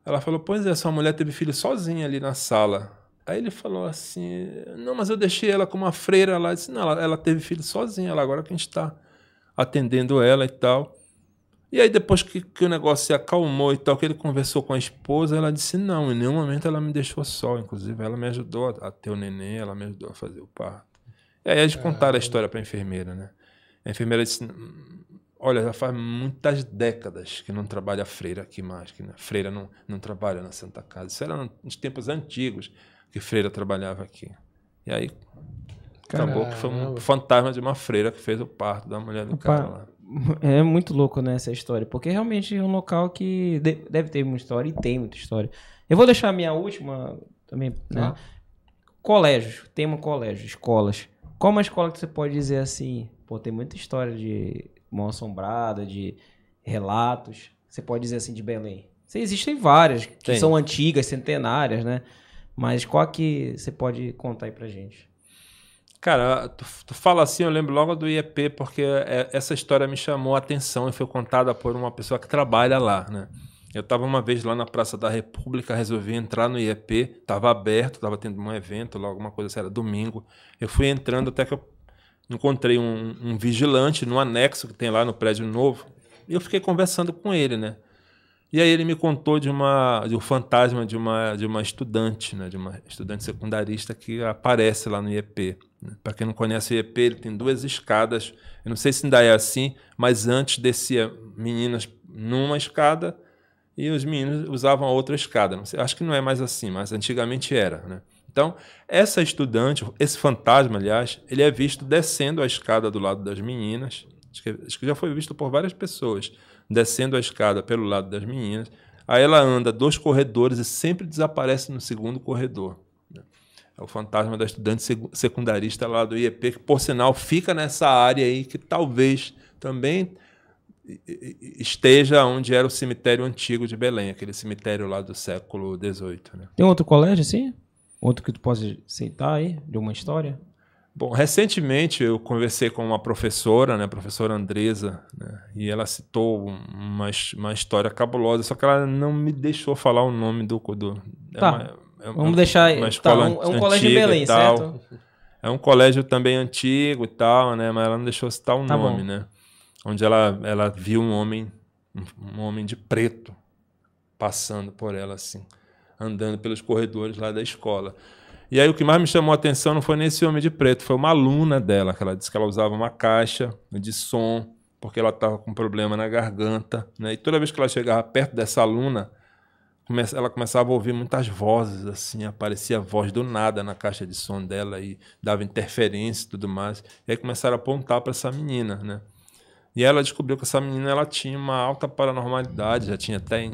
Ela falou: Pois é, sua mulher teve filho sozinha ali na sala. Aí ele falou assim: Não, mas eu deixei ela com uma freira lá. Eu disse: Não, ela, ela teve filho sozinha, ela agora que a gente está atendendo ela e tal. E aí, depois que, que, o negócio se acalmou e tal, que ele conversou com a esposa, ela disse: Não, em nenhum momento ela me deixou só. Inclusive, ela me ajudou a, ter o neném, ela me ajudou a fazer o parto. E aí, eles contaram a história para a enfermeira, né? A enfermeira disse: Olha, já faz muitas décadas que não trabalha freira aqui mais, que freira não, não trabalha na Santa Casa. Isso era nos tempos antigos que freira trabalhava aqui. E aí Caramba. acabou que foi um fantasma de uma freira que fez o parto da mulher do Opa, cara lá. É muito louco né, essa história, porque realmente é um local que deve ter muita história e tem muita história. Eu vou deixar a minha última também, né? Ah. Colégios, tema colégio, escolas. Qual uma escola que você pode dizer assim, pô, tem muita história de mão assombrada, de relatos. Você pode dizer assim de Belém. Existem várias que Tem. são antigas, centenárias, né? Mas qual que você pode contar aí pra gente? Cara, tu, tu fala assim, eu lembro logo do IEP, porque é, essa história me chamou a atenção e foi contada por uma pessoa que trabalha lá, né? Eu estava uma vez lá na Praça da República, resolvi entrar no IEP, estava aberto, estava tendo um evento lá, alguma coisa assim, era domingo. Eu fui entrando até que eu encontrei um, um, vigilante no anexo que tem lá no prédio novo e eu fiquei conversando com ele, né? E aí ele me contou de uma de um fantasma de uma de uma estudante, né? De uma estudante secundarista que aparece lá no IEP. Né? Para quem não conhece o IEP, ele tem duas escadas. Eu não sei se ainda é assim, mas antes descia meninas numa escada e os meninos usavam a outra escada. Sei, acho que não é mais assim, mas antigamente era, né? Então, essa estudante, esse fantasma, aliás, ele é visto descendo a escada do lado das meninas. Acho que, acho que já foi visto por várias pessoas, descendo a escada pelo lado das meninas. Aí ela anda dois corredores e sempre desaparece no segundo corredor. Né? É o fantasma da estudante secundarista lá do IEP, que, por sinal, fica nessa área aí que talvez também esteja onde era o cemitério antigo de Belém, aquele cemitério lá do século XVIII. Né? Tem outro colégio assim? Outro que tu possa citar aí, de uma história? Bom, recentemente eu conversei com uma professora, né, a professora Andresa, né, e ela citou uma, uma história cabulosa, só que ela não me deixou falar o nome do... do é tá, é uma, é vamos deixar... Uma tá, escola tá, é um, colégio em Belém, certo? É um colégio também antigo e tal, né, mas ela não deixou citar o tá nome, bom. né? Onde ela, ela viu um homem, um, um homem de preto passando por ela assim andando pelos corredores lá da escola. E aí o que mais me chamou a atenção não foi nesse homem de preto, foi uma aluna dela, que ela disse que ela usava uma caixa de som, porque ela estava com problema na garganta. Né? E toda vez que ela chegava perto dessa aluna, ela começava a ouvir muitas vozes, assim, aparecia voz do nada na caixa de som dela e dava interferência e tudo mais. E aí começaram a apontar para essa menina, né? E ela descobriu que essa menina ela tinha uma alta paranormalidade, já tinha até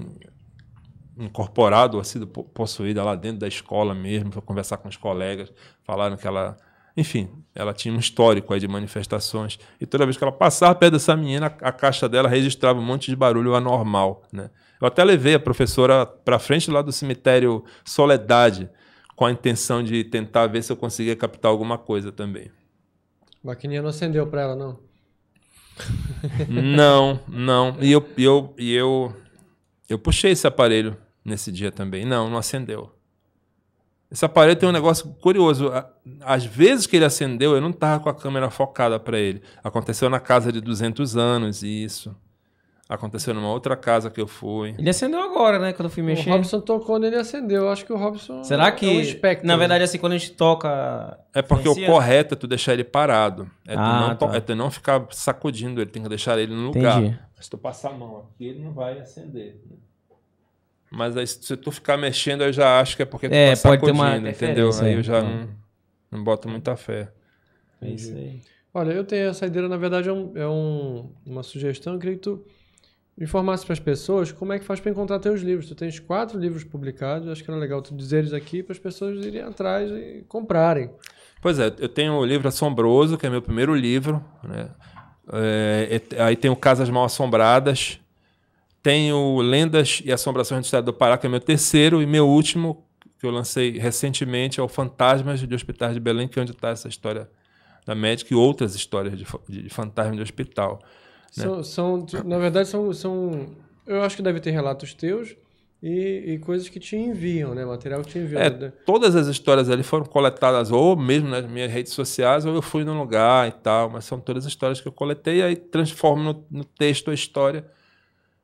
incorporado ou sido possuída lá dentro da escola mesmo, foi conversar com os colegas, falaram que ela, enfim, ela tinha um histórico aí de manifestações. E toda vez que ela passava perto dessa menina, a caixa dela registrava um monte de barulho anormal, né? Eu até levei a professora para frente lá do cemitério Soledade, com a intenção de tentar ver se eu conseguia captar alguma coisa também. A maquininha não acendeu para ela, não? não, não. E eu, eu, e eu, eu puxei esse aparelho nesse dia também. Não, não acendeu. Esse aparelho tem um negócio curioso. Às vezes que ele acendeu, eu não estava com a câmera focada para ele. Aconteceu na casa de 200 anos, isso. Aconteceu numa outra casa que eu fui. Ele acendeu agora, né? Quando eu fui mexer. O Robson tocou nele acendeu. Eu acho que o Robson. Será que. É um espectro, na verdade, assim, quando a gente toca. É porque influencia? o correto é tu deixar ele parado. É tu, ah, não, tá. é tu não ficar sacudindo ele, tem que deixar ele no lugar. Entendi. Se tu passar a mão aqui, ele não vai acender. Mas aí, se tu ficar mexendo, eu já acho que é porque tu é, tá pode ter uma entendeu? Aí eu já não, não boto muita fé. É isso aí. Olha, eu tenho essa ideia, na verdade, é, um, é um, uma sugestão. Eu queria que tu informasse para as pessoas como é que faz para encontrar teus livros. Tu tens quatro livros publicados, acho que era legal tu dizer eles aqui para as pessoas irem atrás e comprarem. Pois é, eu tenho o livro Assombroso, que é meu primeiro livro. Né? É, aí tem o Casas Mal Assombradas, Tenho Lendas e Assombrações do Estado do Pará, que é meu terceiro, e meu último, que eu lancei recentemente, é o Fantasmas de Hospitais de Belém, que é onde está essa história da médica e outras histórias de, de fantasma de hospital. Né? São, são, na verdade, são, são. Eu acho que deve ter relatos teus e, e, coisas que te enviam, né? Material que te enviam. É, né? Todas as histórias ali foram coletadas ou mesmo nas minhas redes sociais, ou eu fui num lugar e tal, mas são todas histórias que eu coletei e aí transformo no, no texto a história.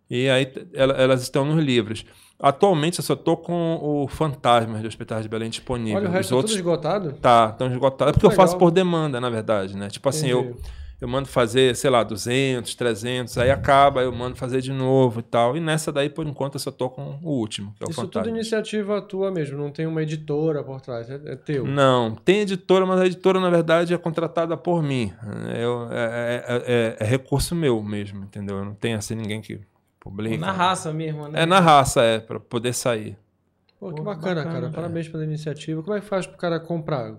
E aí elas estão nos livros. Atualmente eu só estou com o Fantasmas de Hospitais de Belém disponível. Olha, o resto Os tá outros... tudo esgotado? Tá, estão esgotados. É porque Legal. eu faço por demanda, na verdade, né? Tipo assim, eu eu mando fazer, sei lá, 200, 300, aí acaba, eu mando fazer de novo e tal. E nessa daí, por enquanto, eu só tô com o último, que é o Isso Fantasma. tudo iniciativa tua mesmo, não tem uma editora por trás, é, é teu? Não, tem editora, mas a editora, na verdade, é contratada por mim. Eu, é, é, é, é recurso meu mesmo, entendeu? Eu não tenho assim ninguém que publica. Na raça mesmo, né? É na raça, é, para poder sair. Pô, que bacana, bacana cara. Parabéns pela iniciativa. Como é que faz pro cara comprar?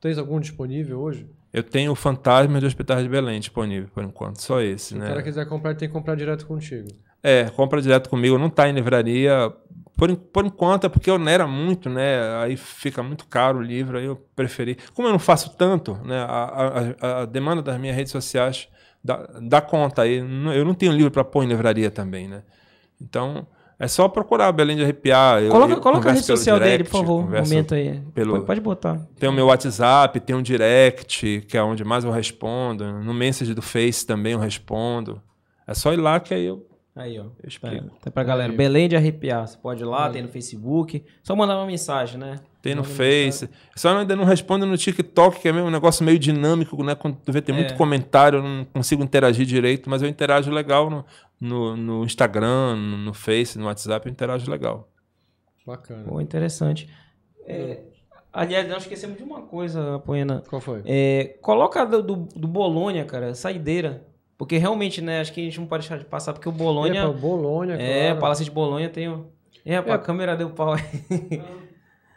Tens algum disponível hoje? Eu tenho o Fantasma de Hospitais de Belém disponível, por enquanto. Só esse, Se né? Se o cara quiser comprar, tem que comprar direto contigo. É, compra direto comigo. Não está em livraria. Por, por enquanto é porque onera muito, né? Aí fica muito caro o livro, aí eu preferi. Como eu não faço tanto, né? A, a, a demanda das minhas redes sociais dá, dá conta aí. Eu não tenho livro para pôr em livraria também, né? Então, é só procurar Belém de Arrepiar. Eu, coloca, eu coloca a rede social direct, dele, por favor. Um momento aí. Pelo, pode botar. Tem o meu WhatsApp, tem um direct, que é onde mais eu respondo. No Message do Face também eu respondo. É só ir lá que aí eu. Aí, ó. Eu explico. Tá, tá pra galera. Aí. Belém de Arrepiar. Você pode ir lá, aí. tem no Facebook. Só mandar uma mensagem, né? Tem no Face. Só ainda não respondo no TikTok, que é um negócio meio dinâmico, né? Quando tu vê, tem é. muito comentário, eu não consigo interagir direito, mas eu interajo legal no, no, no Instagram, no, no, Face, no WhatsApp, eu interajo legal. Bacana. Pô, interessante. É, aliás, nós esquecemos de uma coisa, Poena. Qual foi? É, coloca do, do, do Bolonha, cara, saideira. Porque realmente, né, acho que a gente não pode deixar de passar, porque o Bolonha. É, Bolonha, É, claro. Palácio de Bolonha tem. É, é, a câmera deu pau aí.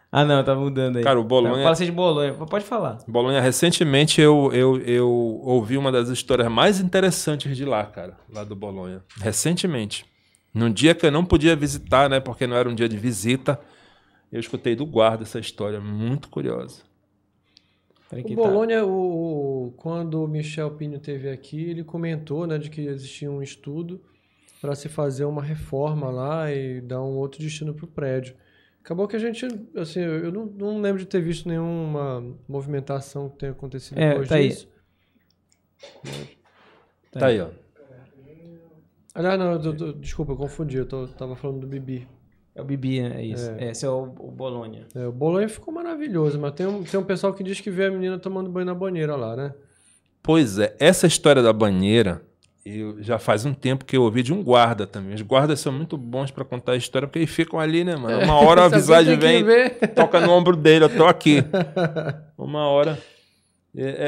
Ah, não, tá mudando aí. Cara, o Bolonha. Fala de Bolonha, pode falar. Bolonha, recentemente eu, eu, eu ouvi uma das histórias mais interessantes de lá, cara, lá do Bolonha. Recentemente. Num dia que eu não podia visitar, né, porque não era um dia de visita, eu escutei do guarda essa história, muito curiosa. O Bolonha, o, quando o Michel Pinho teve aqui, ele comentou né, de que existia um estudo para se fazer uma reforma lá e dar um outro destino para o prédio. Acabou que a gente, assim, eu não, não, lembro de ter visto nenhuma movimentação que tenha acontecido é, depois tá disso. Aí. Tá, tá aí, ó. Aliás, não, eu, eu, desculpa, eu confundi, eu tô, tava falando do Bibi. É o Bibi, é isso. É. Esse é o, o Bolonha. É, o Bolonha ficou maravilhoso, mas tem um, tem um pessoal que diz que vê a menina tomando banho na banheira lá, né? Pois é, essa história da banheira eu, já faz um tempo que eu ouvi de um guarda também. Os guardas são muito bons para contar a história, porque eles ficam ali, né, mano? Uma hora a visagem vem, toca no ombro dele, eu tô aqui. Uma hora.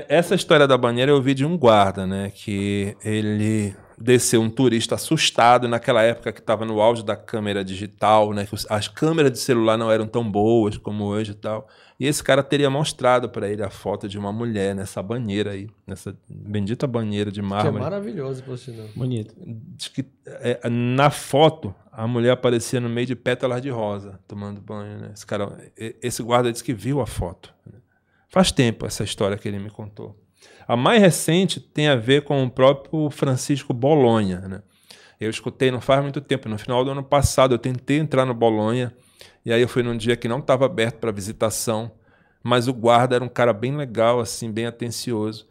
Essa história da banheira eu ouvi de um guarda, né? Que ele desceu um turista assustado naquela época que estava no auge da câmera digital, né? As câmeras de celular não eram tão boas como hoje e tal. E esse cara teria mostrado para ele a foto de uma mulher nessa banheira aí, nessa bendita banheira de mármore. Que é maravilhoso, por sinal. Bonito. Diz que é, na foto a mulher aparecia no meio de pétalas de rosa, tomando banho, né? Esse cara, esse guarda disse que viu a foto. Faz tempo essa história que ele me contou. A mais recente tem a ver com o próprio Francisco Bolonha, né? Eu escutei não faz muito tempo, no final do ano passado eu tentei entrar no Bolonha e aí eu fui num dia que não estava aberto para visitação, mas o guarda era um cara bem legal, assim, bem atencioso.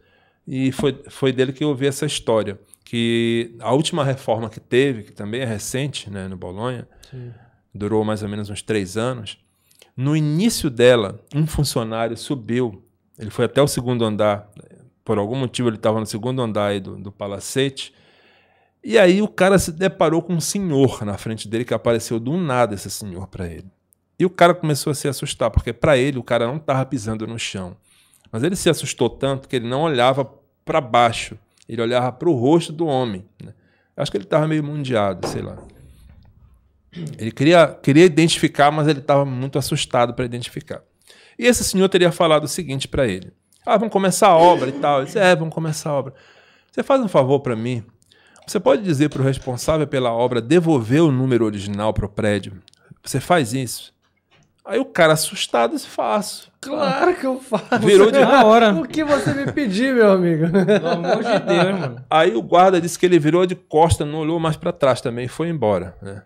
E foi, foi dele que eu ouvi essa história. Que a última reforma que teve, que também é recente, né, no Bolonha, Sim. durou mais ou menos uns três anos. No início dela, um funcionário subiu, ele foi até o segundo andar, por algum motivo ele estava no segundo andar do, do palacete, e aí o cara se deparou com um senhor na frente dele que apareceu do nada esse senhor para ele. E o cara começou a se assustar, porque para ele o cara não estava pisando no chão. Mas ele se assustou tanto que ele não olhava para baixo, ele olhava para o rosto do homem. Né? Acho que ele estava meio mundiado, sei lá. Ele queria, queria identificar, mas ele estava muito assustado para identificar. E esse senhor teria falado o seguinte para ele: Ah, vamos começar a obra e tal. Ele disse: É, vamos começar a obra. Você faz um favor para mim? Você pode dizer para o responsável pela obra devolver o número original para o prédio? Você faz isso? Aí o cara assustado disse, faço. Claro que eu faço. Virou de Na hora. O que você me pedir, meu amigo? Pelo amor de Deus, mano. Aí o guarda disse que ele virou de costa, não olhou mais para trás também e foi embora. né?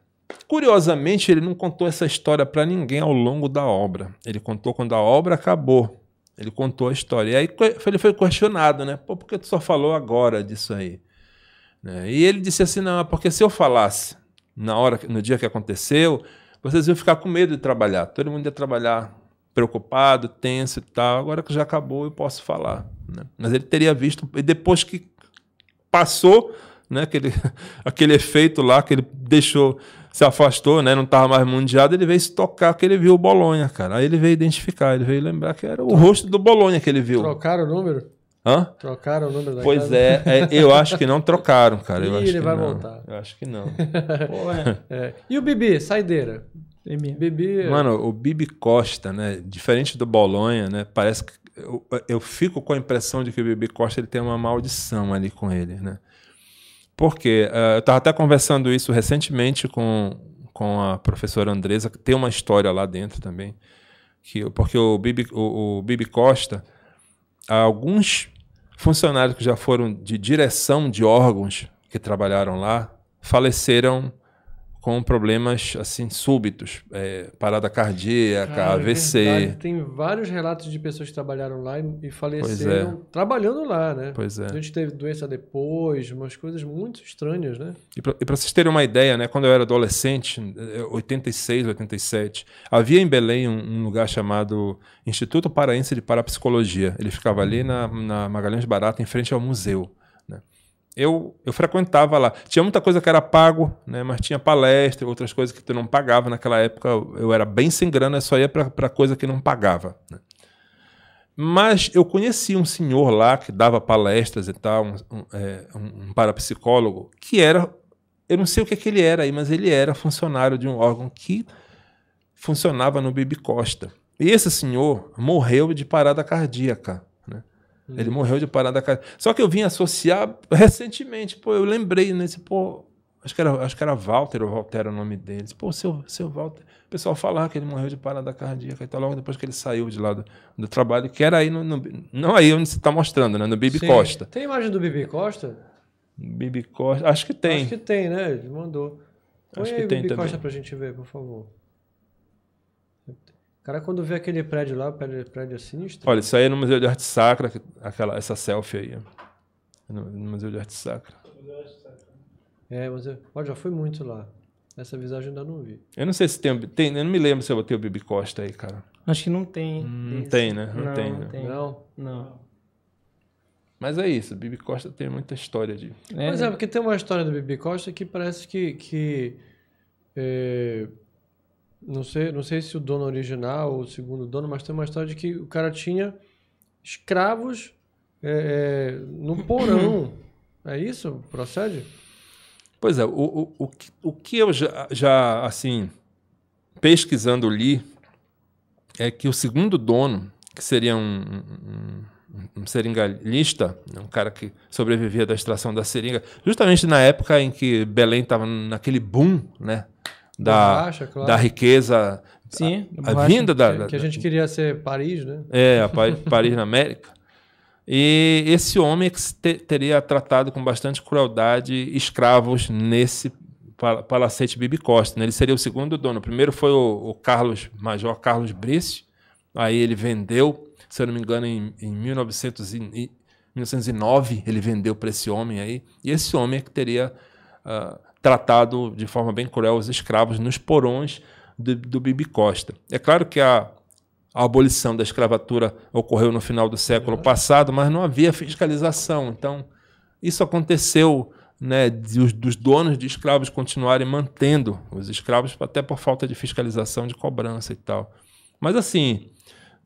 Curiosamente, ele não contou essa história para ninguém ao longo da obra. Ele contou quando a obra acabou. Ele contou a história. E aí ele foi questionado, né? Pô, por que tu só falou agora disso aí? Né? E ele disse assim: não, é porque se eu falasse na hora, no dia que aconteceu, vocês iam ficar com medo de trabalhar. Todo mundo ia trabalhar preocupado, tenso e tal. Agora que já acabou, eu posso falar. né? Mas ele teria visto, e depois que passou, né, aquele, aquele efeito lá que ele deixou, se afastou, né, não estava mais mundiado, ele veio se tocar que ele viu o Bolonha, cara. Aí ele veio identificar, ele veio lembrar que era o rosto do Bolonha que ele viu. Trocaram o número? Hã? Trocaram o número da Pois casa? é, é, eu acho que não trocaram, cara. Eu Ih, acho ele que vai não. voltar. Eu acho que não. Pô, é. É. E o Bibi, saideira? É. Bibi. Mano, o Bibi Costa, né? Diferente do Bolonha, né? Parece que eu, eu fico com a impressão de que o Bibi Costa ele tem uma maldição ali com ele, né? Porque eh, eu estava até conversando isso recentemente com, com a professora Andresa, que tem uma história lá dentro também. Que, porque o Bibi, o, o Bibi Costa, alguns funcionários que já foram de direção de órgãos que trabalharam lá faleceram com problemas assim súbitos, é, parada cardíaca, Cara, é AVC. verdade. Tem vários relatos de pessoas que trabalharam lá e- e faleceram é. trabalhando lá, né? Pois é. A gente teve doença depois, umas coisas muito estranhas, né? E para vocês terem uma ideia, né, quando eu era adolescente, eh, 86, 87, havia em Belém um, um lugar chamado Instituto Paraense de Parapsicologia. Ele ficava ali na, na Magalhães Barata, em frente ao museu. Eu, eu frequentava lá. Tinha muita coisa que era pago, né, mas tinha palestra, outras coisas que tu não pagava. Naquela época eu era bem sem grana, só ia para coisa que não pagava. né. Mas eu conheci um senhor lá que dava palestras e tal, um, um, é, um- parapsicólogo, que era. Eu não sei o que, que ele era aí, mas ele era funcionário de um órgão que funcionava no Bibi Costa. E esse senhor morreu de parada cardíaca. Ele morreu de parada cardíaca. Só que eu vim associar recentemente. Pô, eu lembrei nesse. Pô, acho que era, acho que era Walter ou Walter era o nome dele. Pô, seu, seu Walter. O pessoal falava que ele morreu de parada cardíaca e tal, logo depois que ele saiu de lá do, do trabalho, que era aí no, no- Não aí onde você está mostrando, né? No Bibi Sim. Costa. Tem imagem do Bibi Costa? Bibi Costa. Acho que tem. Acho que tem, né? Ele mandou. Põe Acho aí que tem Bibi também. Costa pra gente ver, por favor. O cara, quando vê aquele prédio lá, prédio, prédio sinistro. Olha, isso aí é no Museu de Arte Sacra, que- aquela, essa selfie aí. ó. No, no Museu de Arte Sacra. É, mas eu, ó, já fui muito lá. Essa visagem eu ainda não vi. Eu não sei se tem, tem. Eu não me lembro se eu botei o Bibi Costa aí, cara. Acho que não tem. Não Esse. tem, né? Não Não, tem, não né? tem. Não. Não. Mas é isso, Bibi Costa tem muita história de. É, Pois é, porque tem uma história do Bibi Costa que parece que. que é, não, sei, não sei se o dono original ou o segundo dono, mas tem uma história de que o cara tinha escravos é, é, no porão. é isso? Procede? Pois é, o, o, o, que- o que eu já, já, assim, pesquisando li, é que o segundo dono, que seria um, um, um seringalista, né, um cara que sobrevivia da extração da seringa, justamente na época em que Belém estava naquele boom, né? Da, Borracha, claro. da riqueza, Sim, a, borracha. vinda da, Que, da- que a gente queria ser Paris, né? é, a Pa- Paris na América. E esse homem que te- teria tratado com bastante crueldade escravos nesse pal- palacete Bibi Costa. né? Ele seria o segundo dono. O primeiro foi o, o Carlos, Major Carlos Brice. Aí ele vendeu, se eu não me engano, em, em 1900 e- e- 1909, ele vendeu para esse homem aí. E esse homem é que teria ah, tratado de forma bem cruel os escravos nos porões do, do Bibi Costa. É claro que a, a abolição da escravatura ocorreu no final do século passado, mas não havia fiscalização. Então, isso aconteceu né, dos donos de escravos continuarem mantendo os escravos, até por falta de fiscalização, de cobrança e tal. Mas, assim,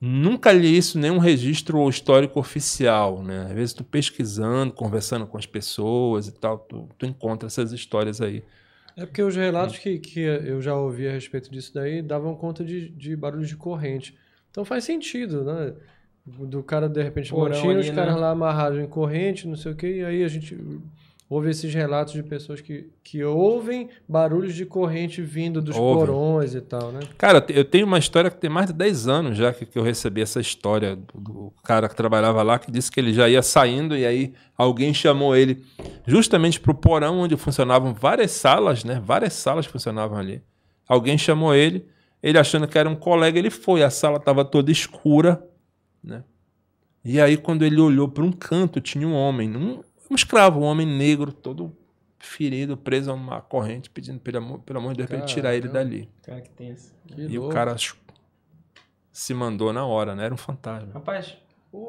nunca li isso em nenhum registro histórico oficial. Né? Às vezes, tu pesquisando, conversando com as pessoas e tal, tu, tu encontra essas histórias aí. É porque os relatos que, que eu já ouvi a respeito disso daí davam conta de, de barulhos de corrente. Então faz sentido, né? Do cara, de repente, Porão mantinha os ali, caras né? lá amarrados em corrente, não sei o quê, e aí a gente houve esses relatos de pessoas que, que ouvem barulhos de corrente vindo dos Ouvem. porões e tal, né? Cara, eu tenho uma história que tem mais de 10 anos já que, que eu recebi essa história do, cara que trabalhava lá, que disse que ele já ia saindo e aí alguém chamou ele justamente pro porão onde funcionavam várias salas, né? Várias salas funcionavam ali. Alguém chamou ele, ele achando que era um colega, ele foi, a sala estava toda escura, né? E aí quando ele olhou para um canto, tinha um homem, um, um escravo, um homem negro, todo ferido, preso a uma corrente, pedindo pelo amor, pelo amor de Deus para ele tirar ele dali. Cara, que tenso. Que E o louco. cara chu, se mandou na hora, né? Era um fantasma. Rapaz,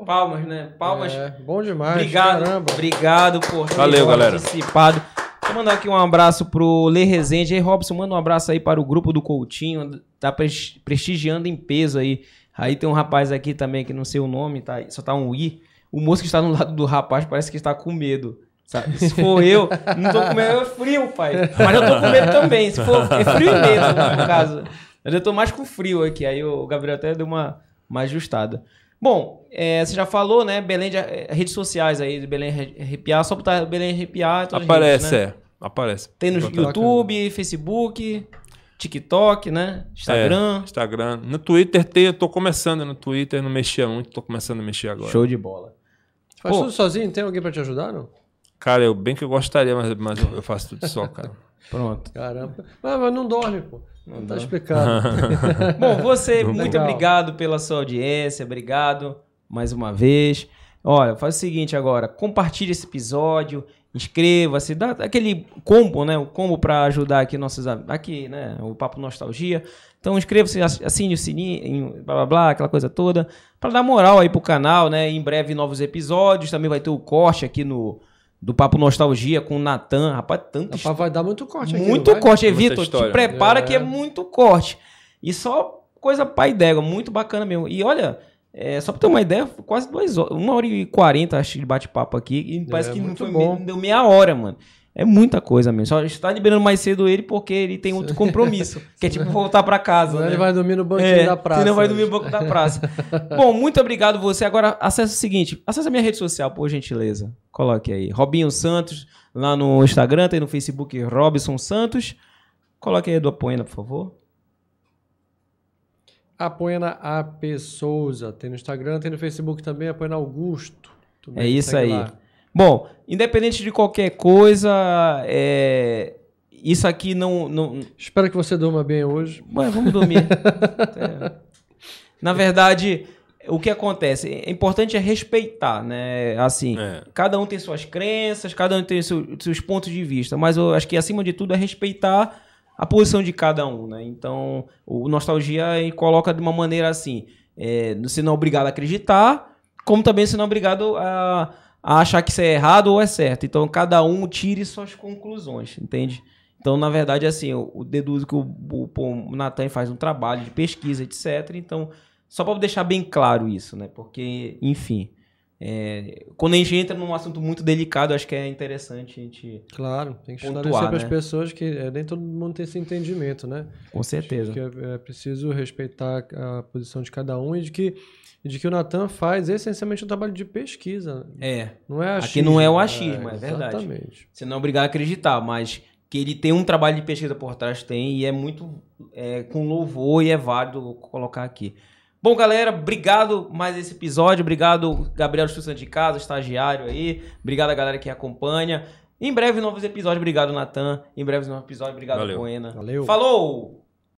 palmas, né? Palmas. É, bom demais. Obrigado, Caramba. obrigado por ter Valeu, galera. participado. Vou mandar aqui um abraço pro Lê Rezende. Aí, Robson, manda um abraço aí para o grupo do Coutinho. Tá pres- prestigiando em peso aí. Aí tem um rapaz aqui também que não sei o nome, tá? só tá um I. O moço que está no lado do rapaz parece que está com medo. sabe? Se for eu, não tô com medo, é frio, pai. Mas eu tô com medo também. Se for, é frio e medo, no caso. Mas eu tô mais com frio aqui. Aí o Gabriel até deu uma, uma ajustada. Bom, é, você já falou, né? Belém, de, é, redes sociais aí, de Belém Arre- Arrepiar, só botar Belém Arrepiar. Aparece, redes, né? é. Aparece. Tem no Bota- YouTube, Facebook, TikTok, né? Instagram. É, Instagram. No Twitter tem, eu tô começando no Twitter, não mexia muito, tô começando a mexer agora. Show de bola. Faz Pô. tudo sozinho? Tem alguém pra te ajudar, não? Cara, eu bem que eu gostaria, mas, mas eu, faço tudo só, cara. Pronto. Caramba. Mas, mas não dorme, pô. Não tá explicado. Bom, você, Não muito legal. obrigado pela sua audiência, obrigado mais uma vez. Olha, faz o seguinte agora, compartilhe esse episódio, inscreva-se, dá aquele combo, né? O combo para ajudar aqui nossos aqui, né? O papo nostalgia. Então inscreva-se, ass- assine o sininho, blá blá blá, aquela coisa toda, para dar moral aí pro canal, né? Em breve novos episódios, também vai ter o corte aqui no do papo nostalgia com o Natan. Rapaz, tanto Rapaz, vai dar muito corte aqui. muito corte, Vitor. Te prepara É. que é muito corte. E só coisa pai d'égua, muito bacana mesmo. E olha, é, só pra ter uma ideia, quase duas horas, uma hora e quarenta, acho, de bate-papo aqui. E parece É, que não foi bom. me- deu meia hora, mano. É muita coisa mesmo. Só está liberando mais cedo ele porque ele tem outro compromisso. que é tipo voltar pra casa. Né? Ele vai dormir no banquinho É, da praça. Senão vai hoje. dormir no banco da praça. Bom, muito obrigado você. Agora, acesse o seguinte: acesse a minha rede social, por gentileza. Coloque aí. Robinho Santos, lá no Instagram, tem no Facebook Robson Santos. Coloque aí do Apoena, por favor. Apoia na AP Souza. Tem no Instagram, tem no Facebook também. Apoia na Augusto. Tudo É isso aí. lá. Bom, independente de qualquer coisa, é, isso aqui não, não, Espero que você durma bem hoje. Ué, vamos dormir. É. Na verdade, o que acontece? É importante é respeitar, né? Assim, É. cada um tem suas crenças, cada um tem seu- seus pontos de vista, mas eu acho que acima de tudo é respeitar a posição de cada um, né? Então, o Nostalgia coloca de uma maneira assim, é, você não é obrigado a acreditar, como também você não é obrigado a, a achar que isso é errado ou é certo. Então, cada um tire suas conclusões, entende? Então, na verdade, assim, eu, eu deduzo que o, o, o Natan faz um trabalho de pesquisa, etc. Então, só para deixar bem claro isso, né? Porque, enfim, é, quando a gente entra num assunto muito delicado, acho que é interessante a gente. Claro, tem que Pontuar, esclarecer para as né? pessoas que é, nem todo mundo tem esse entendimento, né? Com certeza. Que é, é preciso respeitar a posição de cada um e de que, de que o Natan faz essencialmente um trabalho de pesquisa. É. Não é Aqui achismo. não é o achismo, é verdade. Exatamente. Você não é obrigado a acreditar, mas que ele tem um trabalho de pesquisa por trás, tem, e é muito é, com louvor e é válido colocar aqui. Bom, galera, obrigado mais esse episódio. Obrigado, Gabriel Estudante de Casa, estagiário aí. Obrigado a galera que acompanha. Em breve, novos episódios. Obrigado, Natan. Em breve, novos episódios. Obrigado, Valeu. Poena. Valeu. Falou!